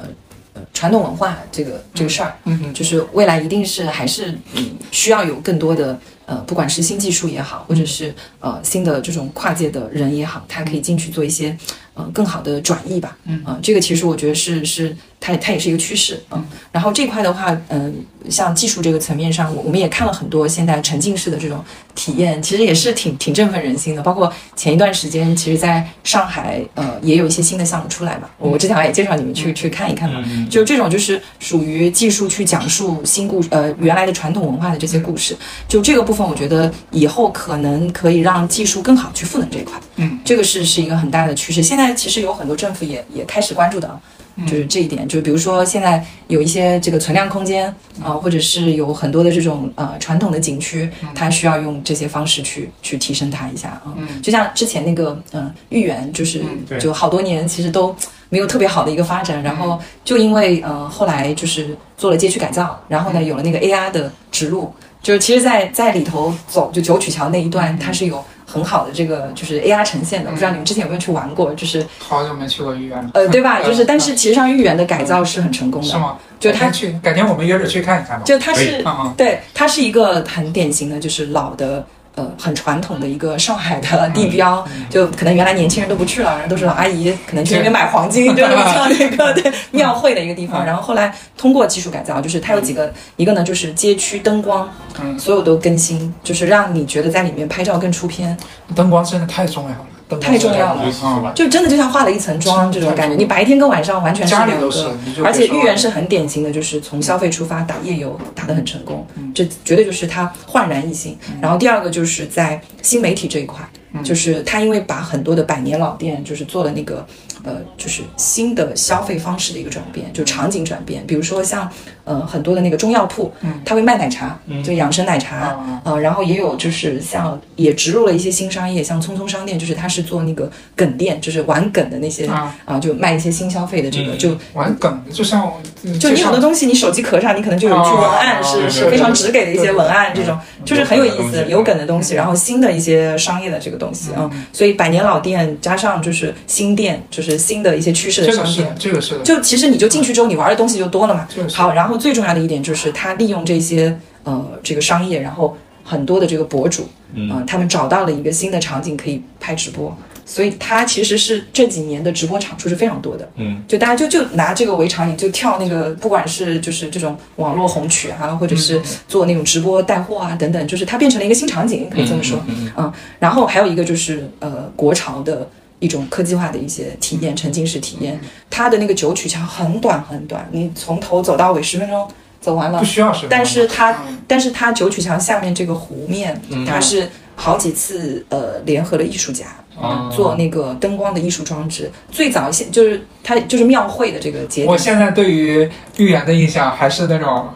传统文化这个这个事儿，嗯嗯就是未来一定是还是嗯需要有更多的呃，不管是新技术也好，或者是呃新的这种跨界的人也好，他可以进去做一些呃更好的转移吧。嗯。啊、这个其实我觉得是是它它也是一个趋势。嗯，然后这块的话，嗯、像技术这个层面上，我我们也看了很多现在沉浸式的这种体验，其实也是挺挺振奋人心的。包括前一段时间，其实在上海呃也有一些新的项目出来嘛，我之前也介绍你们去去看一看嘛。嗯就这种就是属于技术去讲述新故呃原来的传统文化的这些故事，就这个部分，我觉得以后可能可以让技术更好去赋能这一块，嗯，这个是是一个很大的趋势。现在其实有很多政府也也开始关注的啊。就是这一点，就是比如说现在有一些这个存量空间啊、或者是有很多的这种呃传统的景区，它需要用这些方式去去提升它一下啊。嗯。就像之前那个嗯、呃豫园，就是就好多年其实都没有特别好的一个发展，然后就因为呃后来就是做了街区改造，然后呢有了那个 AR 的植入，就是其实在，在里头走就九曲桥那一段，它是有很好的这个就是 AR 呈现的。我不知道你们之前有没有去玩过，就是好久没去过豫园了。呃对吧？嗯就是但是其实上豫园的改造是很成功的，是吗？就他去，改天我们约着去看一看吧。就它是对，它是一个很典型的，就是老的。呃，很传统的一个上海的地标，就可能原来年轻人都不去了，都是老阿姨，可能去那边买黄金，就是像那个 对庙会的一个地方。然后后来通过技术改造，就是它有几个，一个呢就是街区灯光，嗯。所有都更新，就是让你觉得在里面拍照更出片，灯光真的太重要了，太重要了就真的就像化了一层妆这种感觉。你白天跟晚上完全是两个，，而且豫园是很典型的，就是从消费出发打夜游打得很成功，嗯这绝对就是它焕然一新。然后第二个就是在新媒体这一块，嗯就是它因为把很多的百年老店就是做了那个呃，就是新的消费方式的一个转变，就场景转变。比如说像呃很多的那个中药铺，嗯。它会卖奶茶，嗯。就养生奶茶，啊呃，然后也有就是像也植入了一些新商业，像匆匆商店，就是它是做那个梗店，就是玩梗的那些啊，啊，就卖一些新消费的这个，嗯。就玩梗，就像就你很多东西，你手机壳上你可能就有一句文案哦是是非常直给的一些文案，这种就是很有意思、有有梗的东西，然后新的一些商业的这个东西啊，所以百年老店加上就是新店，就是新的一些趋势的这个是商店。这个是就其实你就进去之后，你玩的东西就多了嘛。好，然后最重要的一点就是他利用这些呃这个商业，然后很多的这个博主，嗯啊他们找到了一个新的场景可以拍直播，所以它其实是这几年的直播场数是非常多的。嗯就大家就就拿这个为场景，就跳那个，不管是就是这种网络红曲啊，或者是做那种直播带货啊等等，就是它变成了一个新场景，可以这么说。嗯嗯，然后还有一个就是呃国潮的一种科技化的一些体验，沉浸式体验。它的那个九曲桥很短很短，你从头走到尾十分钟走完了。不。需要是，但是它嗯。但是它九曲桥下面这个湖面，嗯。它是好几次呃联合了艺术家。哦做那个灯光的艺术装置，最早现就是它就是庙会的这个节点，我现在对于豫园的印象还是那种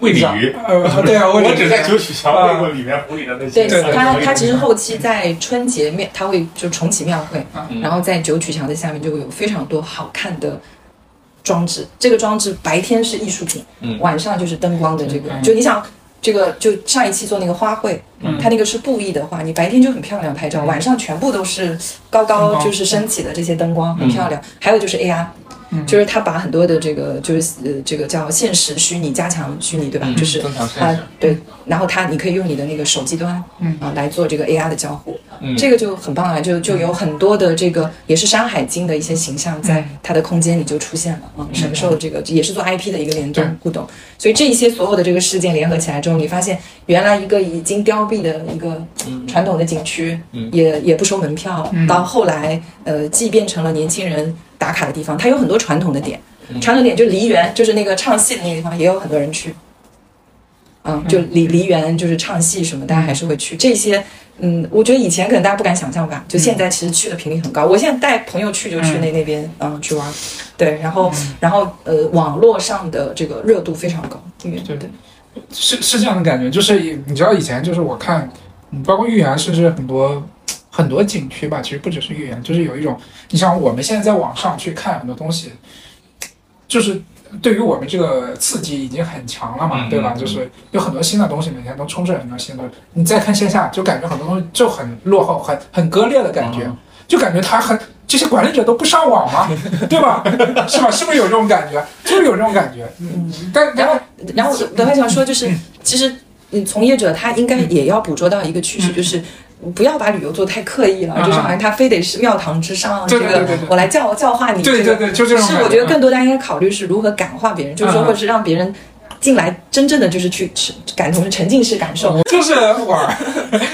喂鲤鱼，呃，对啊，我只 在九曲桥喂过里面湖里的那些。对对对它它其实后期在春节庙，它会就重启庙会，嗯然后在九曲桥的下面就会有非常多好看的装置，这个装置白天是艺术品，嗯晚上就是灯光的这个，嗯就你想。这个就上一期做那个花卉，嗯。它那个是布艺的话，你白天就很漂亮拍照，嗯。晚上全部都是高高就是升起的这些灯光，很漂亮。还有就是 AR，嗯。就是他把很多的这个就是呃这个叫现实虚拟加强虚拟，对吧？就是啊对，然后它你可以用你的那个手机端，嗯。啊来做这个 AR 的交互，嗯。这个就很棒啊，就就有很多的这个也是《山海经》的一些形象在它的空间里就出现了啊，神兽这个也是做 IP 的一个联动互动，所以这一些所有的这个事件联合起来之后，你发现原来一个已经凋敝的一个传统的景区，也也不收门票，到后来呃既变成了年轻人打卡的地方，它有很多传统的点。传统点就梨园，就是那个唱戏的那个地方，也有很多人去。嗯，就梨梨园就是唱戏什么，大家还是会去这些。嗯，我觉得以前可能大家不敢想象吧，就现在其实去的频率很高。我现在带朋友去就去那那边嗯去玩，对，然后然后呃网络上的这个热度非常高，因为对是是这样的感觉，就是你知道以前就是我看，嗯包括豫园，甚至很多很多景区吧，其实不只是豫园，就是有一种，你像我们现在在网上去看很多东西，就是对于我们这个刺激已经很强了嘛，嗯对吧？嗯就是有很多新的东西，每天都充斥很多新的。你再看线下，就感觉很多东西就很落后，很很割裂的感觉，嗯就感觉他很这些管理者都不上网嘛，对吧？是吧？是不是有这种感觉？就是有这种感觉。嗯，但然后然后我还想说，就是其实嗯，从业者他应该也要捕捉到一个趋势，嗯就是。不要把旅游做太刻意了，啊就是好像他非得是庙堂之上，这个对对对。对对我来教教化你，这个对对对，就这种。是我觉得更多大家应该考虑是如何感化别人，就是说嗯或者是让别人进来真正的就是去沉感同沉浸式感受，就是玩儿，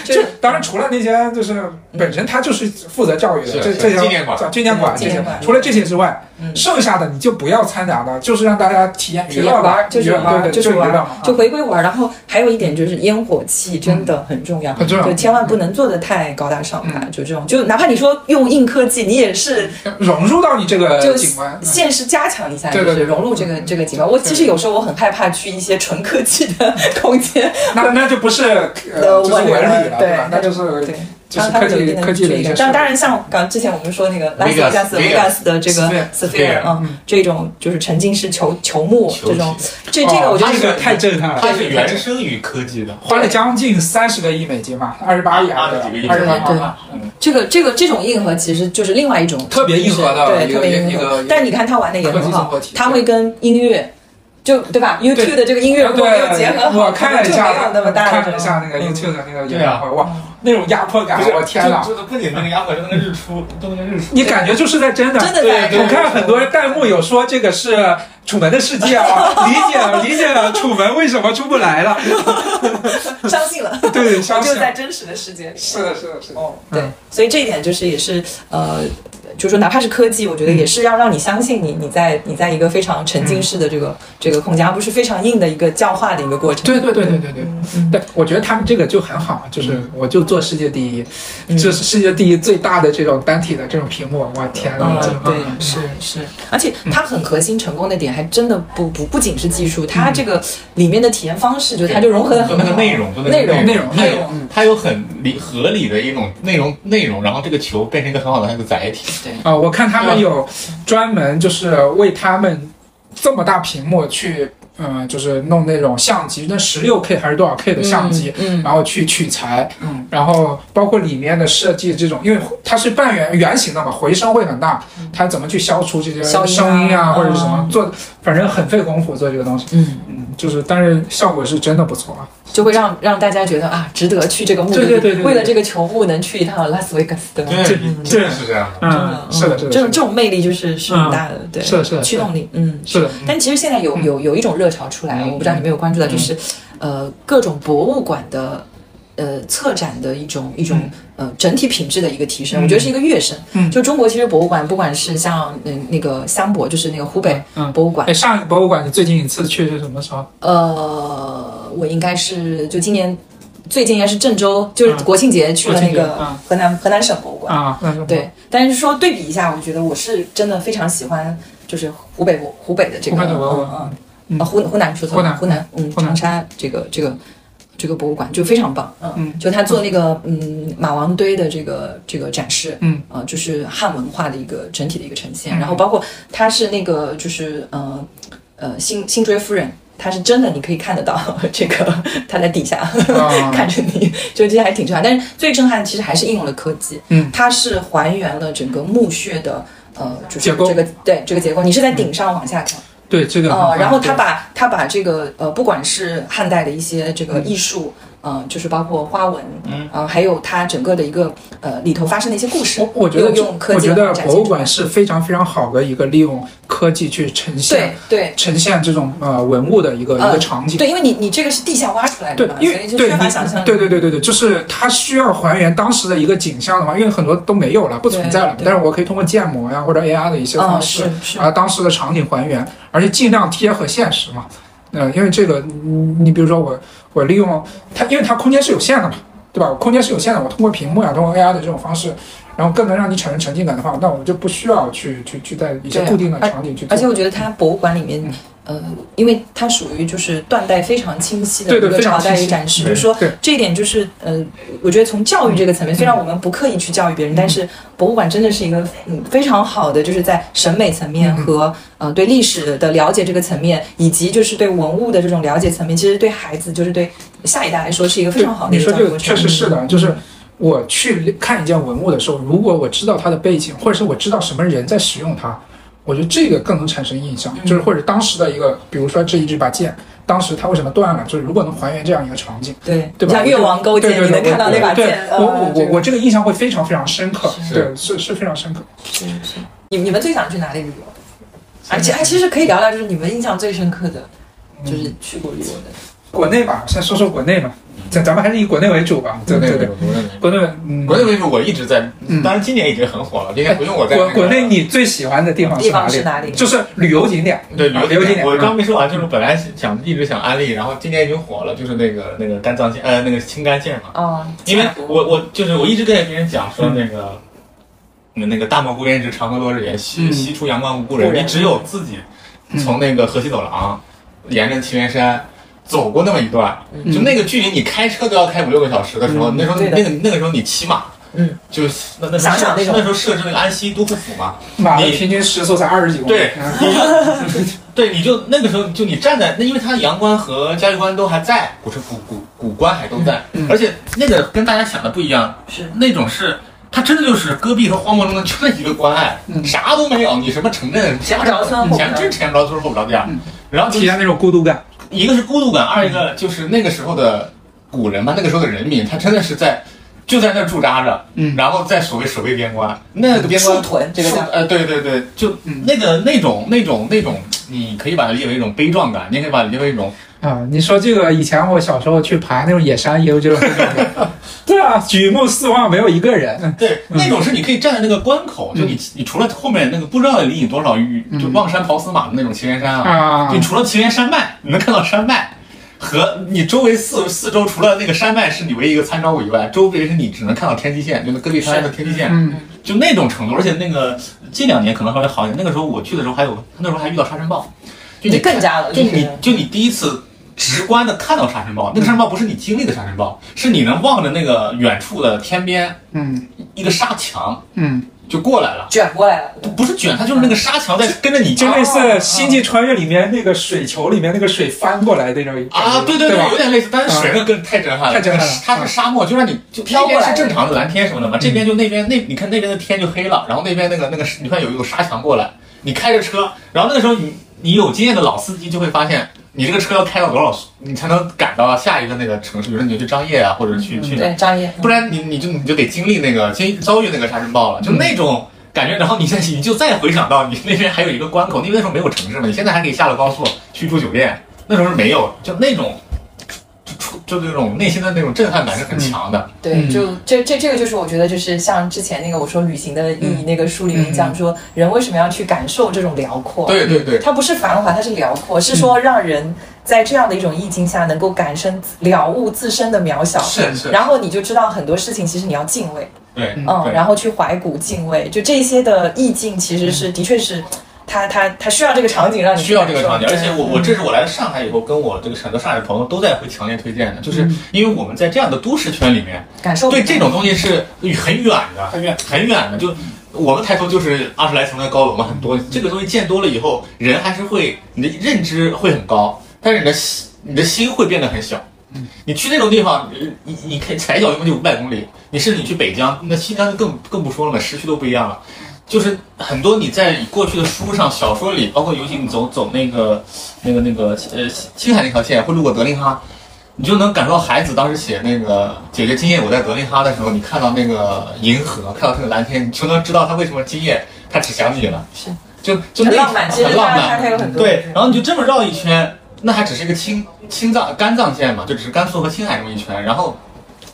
就 就当然除了那些就是本身他就是负责教育的，这这些纪念馆纪念馆这些纪念馆，除了这些之外，嗯剩下的你就不要掺杂了，就是让大家体验体验娱乐的，玩就是玩就是玩，啊就回归玩。然后还有一点就是烟火气真的很重要，很重要就千万不能做的太高大上吧。嗯就这种，就哪怕你说用硬科技，你也是融入到你这个就景观。嗯现实加强一下，对对对就是融入这个这个景观。我其实有时候我很害怕去一些纯科技的 空间，那那就不是呃，呃就是文理了，对吧？那就是对。就是它它科技有一定的科技的一些设备。但当然，像刚之前我们说那个拉斯维加斯 Vegas Vegas 的这个 Sphere 啊嗯，这种就是沉浸式球球幕这种，这这个我觉得太震撼了，它是原生于科技的，花了将近三十个亿美金嘛，二十八亿还是二十几个亿二十八对亿？嗯这个这个这种硬核其实就是另外一种特别硬核的对，特别硬核。但你看他玩的也很好他会跟音乐。就对吧？YouTube 的这个音乐如果没有结合好，我看了一下，就没有那么大的看了一下那个 YouTube 的那个演对啊唱会，哇，那种压迫感，我天哪！就是不仅那个压迫，是那个日出，就那个日出，你感觉就是在真的，真的在我看很多弹幕有说这个是楚门的世界啊，理解了，理解了，楚门为什么出不来了？相信了，对，相信就。在真实的世界里。是的，是的，是的。哦，对，所以这一点就是也是呃，就是说哪怕是科技，我觉得也是要让你相信你你在你在一个非常沉浸式的这个、这个空间，而不是非常硬的一个教化的一个过程。对对对对对对，对，我觉得他们这个就很好，就是我就做世界第一，就是世界第一最大的这种单体的这种屏幕，我天嗯呐，对棒，是是，而且它很核心成功的点，还真的不不不仅是技术，它这个里面的体验方式，就它就融合的就那个很好。内容，内容内容它有内容它有很理合理的一种内容内容，然后这个球变成一个很好的那个载体，啊！我看他们有专门就是为他们这么大屏幕去，嗯、就是弄那种相机，那十六 K 还是多少 K 的相机，嗯，然后去取材，嗯，然后包括里面的设计这种，因为它是半圆圆形的嘛，回声会很大，它怎么去消除这些消音啊声音啊，或者是什么嗯。做，反正很费功夫做这个东西，嗯，嗯，就是但是效果是真的不错啊，就会让让大家觉得啊，值得去这个目的地。对对对对对。为了这个球物能去一趟拉斯维加斯的。这真的是这样的。真的嗯，，是的，是的，这种这种魅力就是是很大的，对，是的是的驱动力，嗯，是的，但其实现在有有有一种热潮出来，嗯。我不知道你有没有关注到，就是呃各种博物馆的呃策展的一种一种呃整体品质的一个提升，嗯我觉得是一个跃升。嗯就中国其实博物馆，不管是像嗯那个香博，就是那个湖北嗯博物馆哎，，上一个博物馆你最近一次去是什么时候？呃，我应该是就今年最近应该是郑州，就是嗯国庆节去了那个嗯河南河南省博物馆。啊，对，但是说对比一下，我觉得我是真的非常喜欢，就是湖北湖北的这个博物嗯馆嗯啊湖湖南说错了，湖南湖南嗯长沙这个这个这个博物馆，就非常棒。嗯，嗯就他做那个嗯马王堆的这个这个展示，嗯，呃，就是汉文化的一个整体的一个呈现。嗯。然后包括他是那个就是呃呃辛辛追夫人。他是真的，你可以看得到 这个他在底下、啊。看着你，就这些还挺震撼。但是最震撼其实还是应用了科技，嗯，它是还原了整个墓穴的呃，就是这个对这个结构，你是在顶上往下看，对这个呃，然后他把他把这个呃，不管是汉代的一些这嗯个艺术，呃，就是包括花纹，嗯，呃，还有它整个的一个呃里头发生的一些故事，我我觉得又用科我觉得博物馆是非常非常好的一个利用科技去呈现对对呈现这种呃文物的一个、一呃个场景。对，因为你你这个是地下挖出来的嘛，，对因所以就为对你缺乏想象，对对对对对，就是它需要还原当时的一个景象的话，因为很多都没有了，不存在了。但是我可以通过建模呀或者 AR 的一些啊方式，啊当时的场景还原，而且尽量贴合现实嘛。呃，因为这个，你你比如说我我利用它，因为它空间是有限的嘛，对吧？我空间是有限的，我通过屏幕呀，通过 AI 的这种方式，然后更能让你产生沉浸感的话，那我就不需要去去去在一些固定的场景去。而且我觉得它博物馆里面，呃，因为它属于就是断代非常清晰的一个朝代展示，就是说这一点就是呃，我觉得从教育这个层面，虽然我们不刻意去教育别人，但是博物馆真的是一个嗯非常好的，就是在审美层面和呃对历史的了解这个层面，以及就是对文物的这种了解层面，其实对孩子就是对下一代来说是一个非常好的你说这个一个教育过程。确实是的，就是我去看一件文物的时候，如果我知道它的背景，或者是我知道什么人在使用它，我觉得这个更能产生印象。嗯就是或者当时的一个，比如说这一支把剑，当时它为什么断了？就是如果能还原这样一个场景，对对吧？像越王勾践，你能看到那把剑，我我我我这个印象会非常非常深刻，对，是是非常深刻。是是，你你们最想去哪里旅游？而且哎，其实可以聊聊，就是你们印象最深刻的，就是去过旅游的。国内吧，先说说国内吧，咱咱们还是以国内为主吧。对对对，国内国内，嗯，国内为主，我一直在嗯，当然今年已经很火了，今年不用我在那个国国内你最喜欢的地方地是哪里？方是哪里？就是旅游景点，对旅游景点。我刚嗯没说完，就是本来想一直想安利，然后今年已经火了，就是那个那个肝脏线，呃，那个青肝线嘛。哦，因为我我就是我一直跟别人讲说那个，嗯那个大漠孤烟直，长河落日圆，西嗯西出阳关无故人。故人你只有自己从那个河西走廊，沿着祁连山走过那么一段，嗯。就那个距离，你开车都要开五六个小时的时候，嗯。那时候那个那个时候你骑马，嗯，就那那时候想想那时候设置那个安西都护府嘛，马的你平均时速才二十几公里。对嗯。你就 对，你就那个时候就你站在那，因为它阳关和嘉峪关都还在，古城古古古关还都在，嗯嗯。而且那个跟大家想的不一样，是。那种是。它真的就是戈壁和荒漠中的就那一个关隘，嗯。啥都没有，你什么城镇前不着村后不着前真前不着村后不着店，嗯。然后体现那种孤独感。一个是孤独感，二一个就是那个时候的古人嘛，那个时候的人民，他真的是在就在那儿驻扎着，嗯。然后在所谓守卫边关，那个边关树屯这个叫呃，对对对，就嗯。那个那种那种那种，你可以把它列为一种悲壮感，你也可以把它列为一种啊，你说这个以前我小时候去爬那种野山，也有这种感觉。对啊，举目四望没有一个人。嗯对那种是你可以站在那个关口，就你你除了后面那个不知道离你多少余，就望山跑死马的那种祁连山啊，啊你除了祁连山脉，你能看到山脉。和你周围四四周，除了那个山脉是你唯一一个参照物以外，周围是你只能看到天际线，就那戈壁滩的天际线。嗯就那种程度，而且那个近两年可能稍微好一点。那个时候我去的时候还有，那时候还遇到沙尘暴，就你更加了就就是你就你第一次直观的看到沙尘暴，那个沙尘暴不是你经历的沙尘暴，是你能望着那个远处的天边嗯。一个沙墙嗯，就过来了，卷过来了，不不是卷，它就是那个沙墙在跟着你就类似哦《星际穿越》里面那个水球里面那个水翻过来那种啊，对对对有点类似，但是水那更太震撼了，太震撼了。它是沙漠，就让你就飘过来是正常的蓝天什么的嘛，这边就那边那你看那边的天就黑了，然后那边那个那个你看有有沙墙过来，你开着车，然后那个时候你你有经验的老司机就会发现，你这个车要开到多少速，你才能赶到下一个那个城市，比如说你就去张掖啊，或者去去哪对，张掖，不然你你就你就得经历那个经遭遇那个沙尘暴了，就那种感觉，然后你再你就再回想到你那边还有一个关口，因为那时候没有城市嘛，你现在还可以下了高速去住酒店，那时候是没有，就那种就出就那种内心的那种震撼感是很强的。对，嗯。就这这这个就是我觉得就是像之前那个我说旅行的意义那个书里面讲说，人为什么要去感受这种辽阔？对对对，它不是繁华，它是辽阔，是说让人在这样的一种意境下能够感生了悟自身的渺小，是是，然后你就知道很多事情其实你要敬畏，对嗯，然后去怀古敬畏，就这些的意境其实是的确是。他他他需要这个场景让你需要这个场景，而且我我这是我来了上海以后，跟我这个很多上海的朋友都在会强烈推荐的，就是因为我们在这样的都市圈里面，感受对这种东西是很远的，很远很远的。就我们抬头就是二十来层的高楼嘛，很多这个东西见多了以后，人还是会你的认知会很高，但是你的心你的心会变得很小。你去那种地方，你你你可以踩脚一共就五百公里，你甚至你去北疆，那新疆就更更不说了嘛，时区都不一样了。就是很多你在过去的书上、小说里，包括尤其你走走那个、那个、那个呃青海那条线，会路过德令哈，你就能感受到孩子当时写那个“姐姐今夜我在德令哈”的时候，你看到那个银河，看到那个蓝天，你就能知道他为什么今夜他只想你了。是，就就那很浪漫，对，然后你就这么绕一圈，那还只是一个青青藏甘藏线嘛，就只是甘肃和青海这么一圈，然后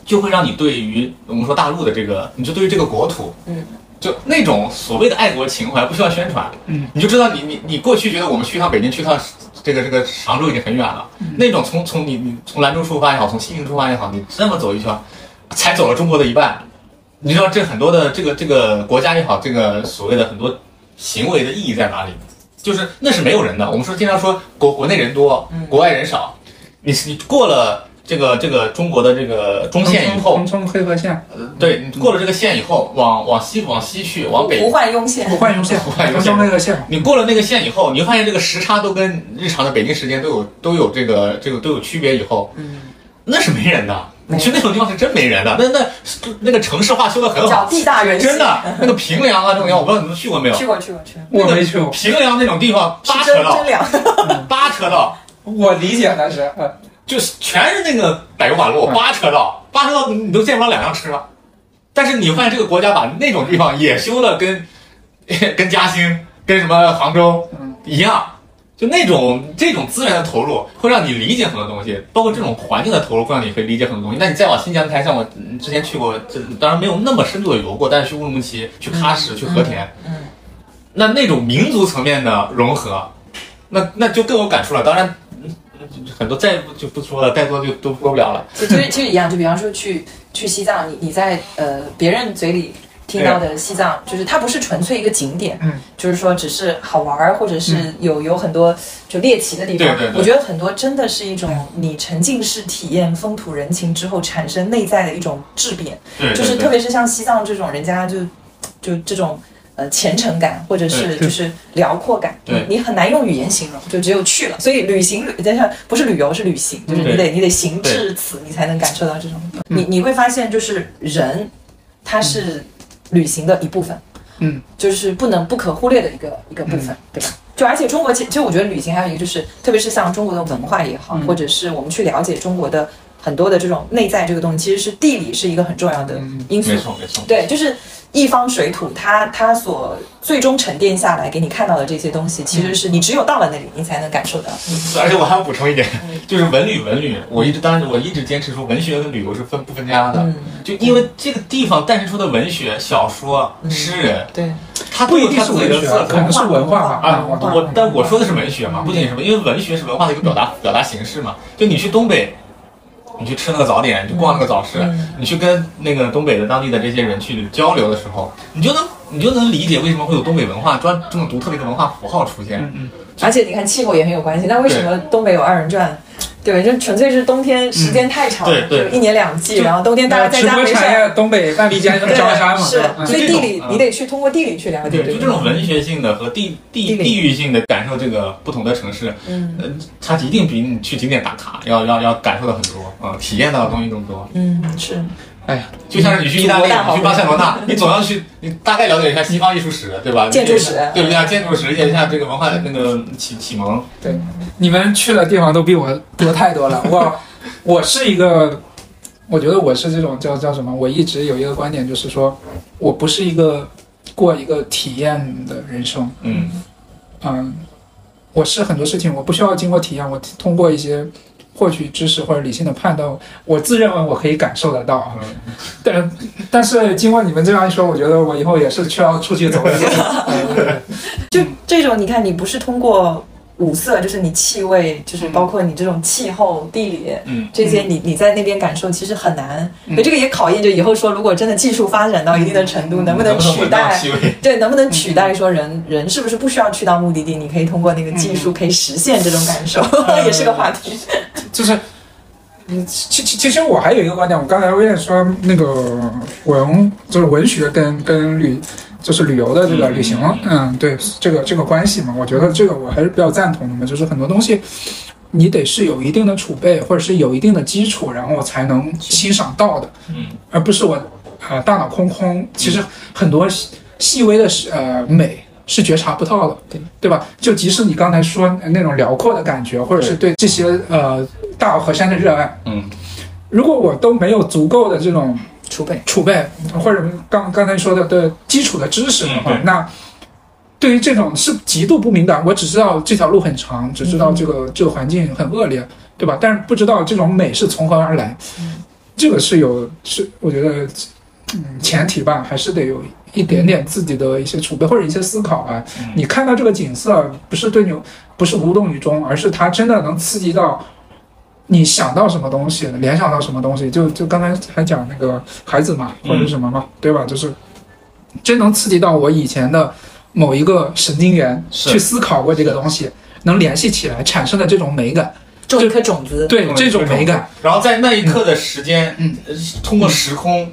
就会让你对于我们说大陆的这个，你就对于这个国土，嗯，就那种所谓的爱国情怀不需要宣传，嗯，你就知道你你你过去觉得我们去一趟北京，去一趟这个这个常州已经很远了，那种从从你你从兰州出发也好，从西宁出发也好，你这么走一圈，才走了中国的一半，你知道这很多的这个这个国家也好，这个所谓的很多行为的意义在哪里？就是那是没有人的。我们说经常说国国内人多，国外人少，你你过了这个这个中国的这个中线以后腾，冲黑河线，对你过了这个线以后，往往西往西去，往北。胡焕庸线。不，换用线，不换用腾线冲黑河线，你过了那个线以后，你会发现这个时差都跟日常的北京时间都有都有这个这个都有区别以后，嗯，那是没人的。你去那种地方是真没人的，那那那个城市化修的很好，地大人，真的那个平凉啊这种地方，我不知道你们去过没有？去过去过。去过，我没去过，平凉那种地方，八车道。八车道，我理解的是，呃，就是全是那个柏油马路，嗯八车道，八车道你都见不着两辆车。但是你发现这个国家把那种地方也修的跟 跟嘉兴、跟什么杭州嗯一样，就那种这种资源的投入会让你理解很多东西，包括这种环境的投入会让你可以理解很多东西。那你再往新疆开，像我嗯之前去过，这当然没有那么深度的游过，但是去乌鲁木齐、去喀什、去和田，嗯，那那种民族层面的融合，那那就更有感触了。当然。嗯很多再不就不说了，再多就都播不了了。其实其实一样，就比方说去去西藏，你你在呃别人嘴里听到的西藏，就是它不是纯粹一个景点，嗯，就是说只是好玩儿，或者是有有很多就猎奇的地方。对对对我觉得很多真的是一种你沉浸式体验风土人情之后产生内在的一种质变，对就是特别是像西藏这种人家就就这种。呃，虔诚感或者是就是辽阔感，对你你很难用语言形容，就只有去了。所以旅行旅，但是不是旅游是旅行，就是你得你得行至此，你才能感受到这种。你你会发现，就是人，他是旅行的一部分，嗯，就是不能不可忽略的一个一个部分，对吧？就而且中国其其实我觉得旅行还有一个就是，特别是像中国的文化也好，嗯或者是我们去了解中国的很多的这种内在这个东西，其实是地理是一个很重要的因素没。错没错。对，就是一方水土，它它所最终沉淀下来给你看到的这些东西，其实是你只有到了那里，你才能感受到。而且我还要补充一点，就是文旅文旅，我一直当然我一直坚持说文学跟旅游是分不分家的，嗯，就因为这个地方诞生出的文学、小说、诗人，对，它不一定是自己的色文学啊，可能。是文化吧。啊，我但我说的是文学嘛，不仅是什么，因为文学是文化的一个表达表达形式嘛。就你去东北，你去吃那个早点，你去逛那个早市，嗯你去跟那个东北的当地的这些人去交流的时候，你就能你就能理解为什么会有东北文化专这么独特的一个文化符号出现。嗯嗯，而且你看气候也很有关系。那为什么东北有二人转？对？就纯粹是冬天时间太长，对对就一年两季，然后冬天大家在家没事儿。产业东北半壁江对交叉嘛，是吧，所以地理嗯你得去通过地理去了解对，就这种文学性的和地地地地域性的感受这个不同的城市，嗯呃，它一定比你去景点打卡要要要感受的很多，嗯，体验到的东西更多。嗯是，哎呀，就像是你去意大利，你去巴塞罗那，你总要去，你大概了解一下西方艺术史，对吧？建筑史对不对啊？建筑史，了解一下这个文化那个启启蒙。对，你们去的地方都比我多太多了。我我是一个，我觉得我是这种叫叫什么？我一直有一个观点，就是说我不是一个过一个体验的人生。嗯嗯，我是很多事情我不需要经过体验，我通过一些获取知识或者理性的判断，我自认为我可以感受得到啊。嗯 但但是经过你们这样一说，我觉得我以后也是需要出去走一走。呃 就这种你看，你不是通过五色，就是你气味，就是包括你这种气候、地理，嗯，这些你你在那边感受其实很难。嗯所以这个也考验着以后说，如果真的技术发展到一定的程度，能不能取代？对，能不能取代说人人是不是不需要去到目的地，你可以通过那个技术可以实现这种感受，也是个话题。就是，嗯，其其其实我还有一个观点，我刚才我也说那个文就是文学跟跟旅就是旅游的这个嗯旅行，嗯，对这个这个关系嘛，我觉得这个我还是比较赞同的嘛，就是很多东西。你得是有一定的储备，或者是有一定的基础，然后才能欣赏到的，嗯，而不是我啊、大脑空空。其实很多细细微的呃美是觉察不到的，对对吧？就即使你刚才说那种辽阔的感觉，或者是对这些呃大好河山的热爱，嗯，如果我都没有足够的这种储备，储备，或者刚刚才说的的基础的知识的话，嗯那对于这种是极度不敏感。我只知道这条路很长，只知道这个、这个环境很恶劣，对吧？但是不知道这种美是从何而来，这个是有是我觉得嗯前提吧，还是得有一点点自己的一些储备或者一些思考啊。嗯。你看到这个景色，不是对你不是无动于衷，而是它真的能刺激到。你想到什么东西，联想到什么东西，就就刚才还讲那个孩子嘛，或者什么嘛，对吧？就是真能刺激到我以前的某一个神经元是。去思考过这个东西，能联系起来产生的这种美感，种一颗种子，对这种美感，然后在那一刻的时间，嗯。呃通过时空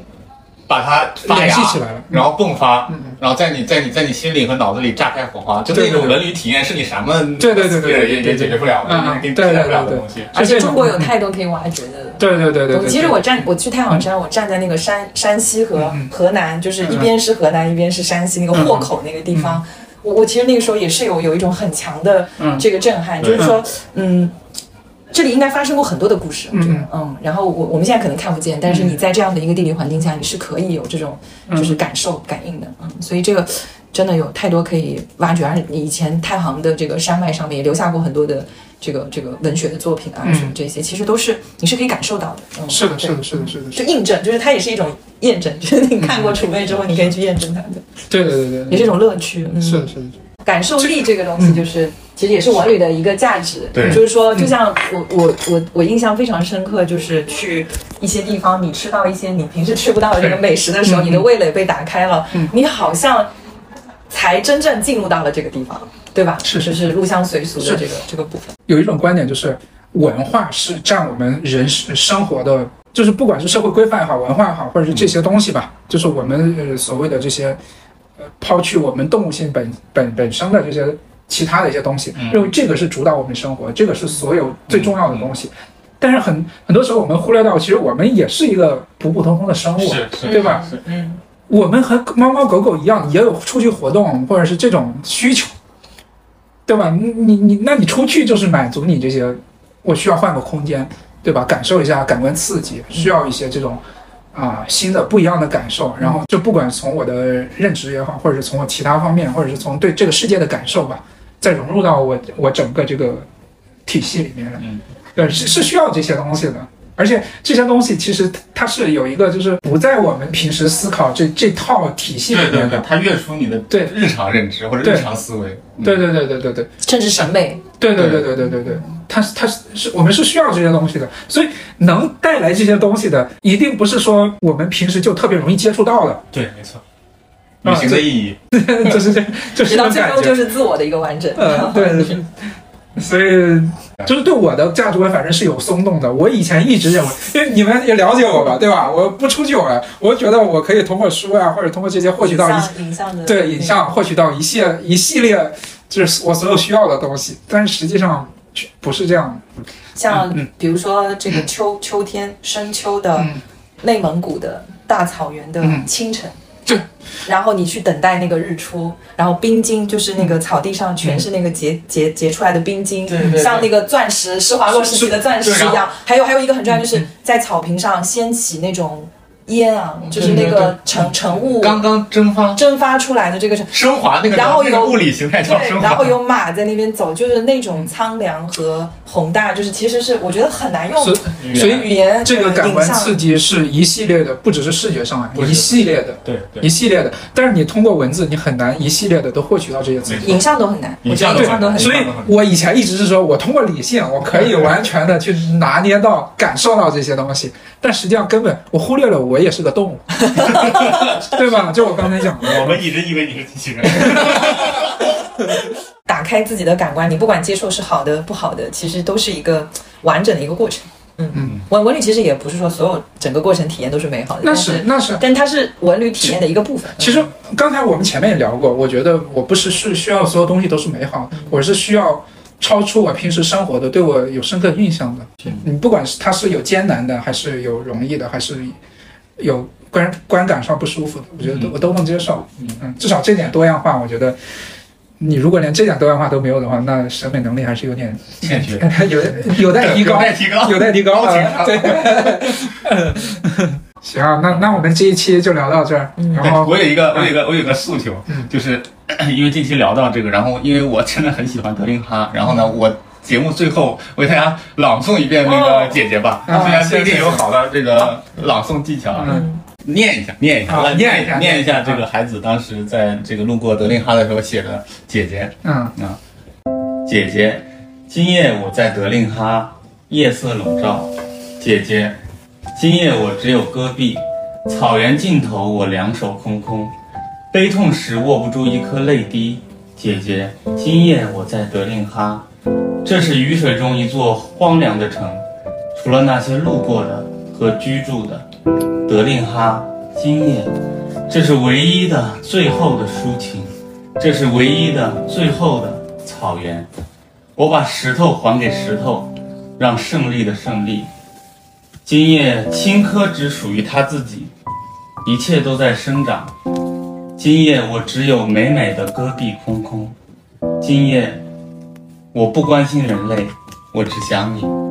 把它发联芽系起来了。然后迸发，嗯然后在你在你在你心里和脑子里炸开火花，就那种对对。对文旅体验是你什么对对对对 对对也也解决不了的，嗯嗯给你对对替代不了对对的东西。而且中国有太多可以挖掘的。对对对对对，其实我站，我去太行山，我站在那个山山西和河南，就是一边是河南，一边是山西那个豁口那个地方。我我其实那个时候也是有有一种很强的嗯。这个震撼，就是说，嗯，这里应该发生过很多的故事，嗯，嗯。然后我我们现在可能看不见，但是你在这样的一个地理环境下，你是可以有这种嗯就是感受感应的，嗯。所以这个真的有太多可以挖掘，而且以前太行的这个山脉上面也留下过很多的这个这个文学的作品啊，嗯什么这些，其实都是你是可以感受到的，嗯。是的，是的，是的，是的，就印证，就是它也是一种验证，就是你看过储备之后，你可以去验证它的，对对对对对，也是一种乐趣。嗯，是的，是的，感受力这个东西，就是其实也是文旅的一个价值。对就是说，就像我我我我印象非常深刻，就是去一些地方，你吃到一些你平时吃不到的这个美食的时候，嗯你的味蕾被打开了嗯，你好像才真正进入到了这个地方，对吧？是是是入乡随俗的这个这个部分。有一种观点就是，文化是占我们人生活的，就是不管是社会规范也好，文化也好，或者是这些东西吧，就是我们呃所谓的这些，呃，抛去我们动物性本本本身的这些其他的一些东西，嗯认为这个是主导我们生活，这个是所有最重要的东西。但是很很多时候我们忽略到，其实我们也是一个普普通通的生物，对吧？嗯，我们和猫猫狗狗一样，也有出去活动或者是这种需求，对吧？你你你，那你出去就是满足你这些，我需要换个空间，对吧？感受一下感官刺激，需要一些这种啊、新的不一样的感受。然后就不管从我的认知也好，或者是从我其他方面，或者是从对这个世界的感受吧，再融入到我我整个这个体系里面来。嗯，对，是是需要这些东西的。而且这些东西其实它是有一个，就是不在我们平时思考这这套体系里对对对，面的。它跃出你的对日常认知或者日常思维。嗯对对对对对对甚至审美，对对对对对对对，它是它是是我们是需要这些东西的，所以能带来这些东西的，一定不是说我们平时就特别容易接触到的，对，没错。啊旅行的意义，就是这就是直到。最后就是自我的一个完整。嗯，对。所以就是对我的价值观反正是有松动的。我以前一直认为，因为你们也了解我吧，对吧？我不出去玩，我觉得我可以通过书啊，或者通过这些获取到一影像影像的对影像获取到一系一系列就是我所有需要的东西，但是实际上不是这样的。像嗯比如说这个秋秋天深秋的嗯内蒙古的大草原的嗯清晨，对，然后你去等待那个日出，然后冰晶就是那个草地上全是那个结结结出来的冰晶，对对对像那个钻石施华洛世奇的钻石一样。还有还有一个很重要，就是在草坪上掀起那种烟啊，就是那个晨晨雾刚刚蒸发蒸发出来的这个是。升华那个然后有那个物理形态叫对，升华，然后有马在那边走，就是那种苍凉和宏大，就是其实是我觉得很难用所语言所以语言这个感官刺激是一系列的，不只是视觉上啊，一系列的，对对一系列的。但是你通过文字，你很难一系列的都获取到这些刺激。影像都很难，影像都很难。所以我以前一直是说，我通过理性，我可以完全的去拿捏到、感受到这些东西，但实际上根本我忽略了，我也是个动物，对吧？就我刚才讲的，我们一直以为你是机器人，打开自己的感官，你不管接受是好的不好的，其实都是一个完整的一个过程。嗯嗯，文文旅其实也不是说所有整个过程体验都是美好的，那是那是。但它是文旅体验的一个部分。其实刚才我们前面也聊过，我觉得我不是是需要所有东西都是美好的，我是需要超出我平时生活的，对我有深刻印象的。你不管是它是有艰难的，还是有容易的，还是有观观感上不舒服的，我觉得都、我都能接受。嗯，至少这点多样化，我觉得你如果连这点多样化都没有的话，那审美能力还是有点欠缺，有 有待提高有，待提高，有待提高对。行啊，那那我们这一期就聊到这儿，嗯然后我有一个，我有一个，我有个诉求嗯，就是 因为近期聊到这个，然后因为我真的很喜欢德令哈，然后呢，我节目最后为大家朗诵一遍那个姐姐吧，哦虽然不一定有好的这个朗诵技巧，念一下，念一下，好来念一下念一下这个孩子当时在这个路过德令哈的时候写的姐姐，嗯。姐姐，今夜我在德令哈，夜色笼罩。姐姐，今夜我只有戈壁，草原尽头我两手空空，悲痛时握不住一颗泪滴。姐姐，今夜我在德令哈，这是雨水中一座荒凉的城，除了那些路过的和居住的，德令哈，今夜，这是唯一的最后的抒情，这是唯一的最后的草原。我把石头还给石头，让胜利的胜利。今夜青稞只属于他自己，一切都在生长。今夜我只有美美的戈壁空空。今夜我不关心人类，我只想你。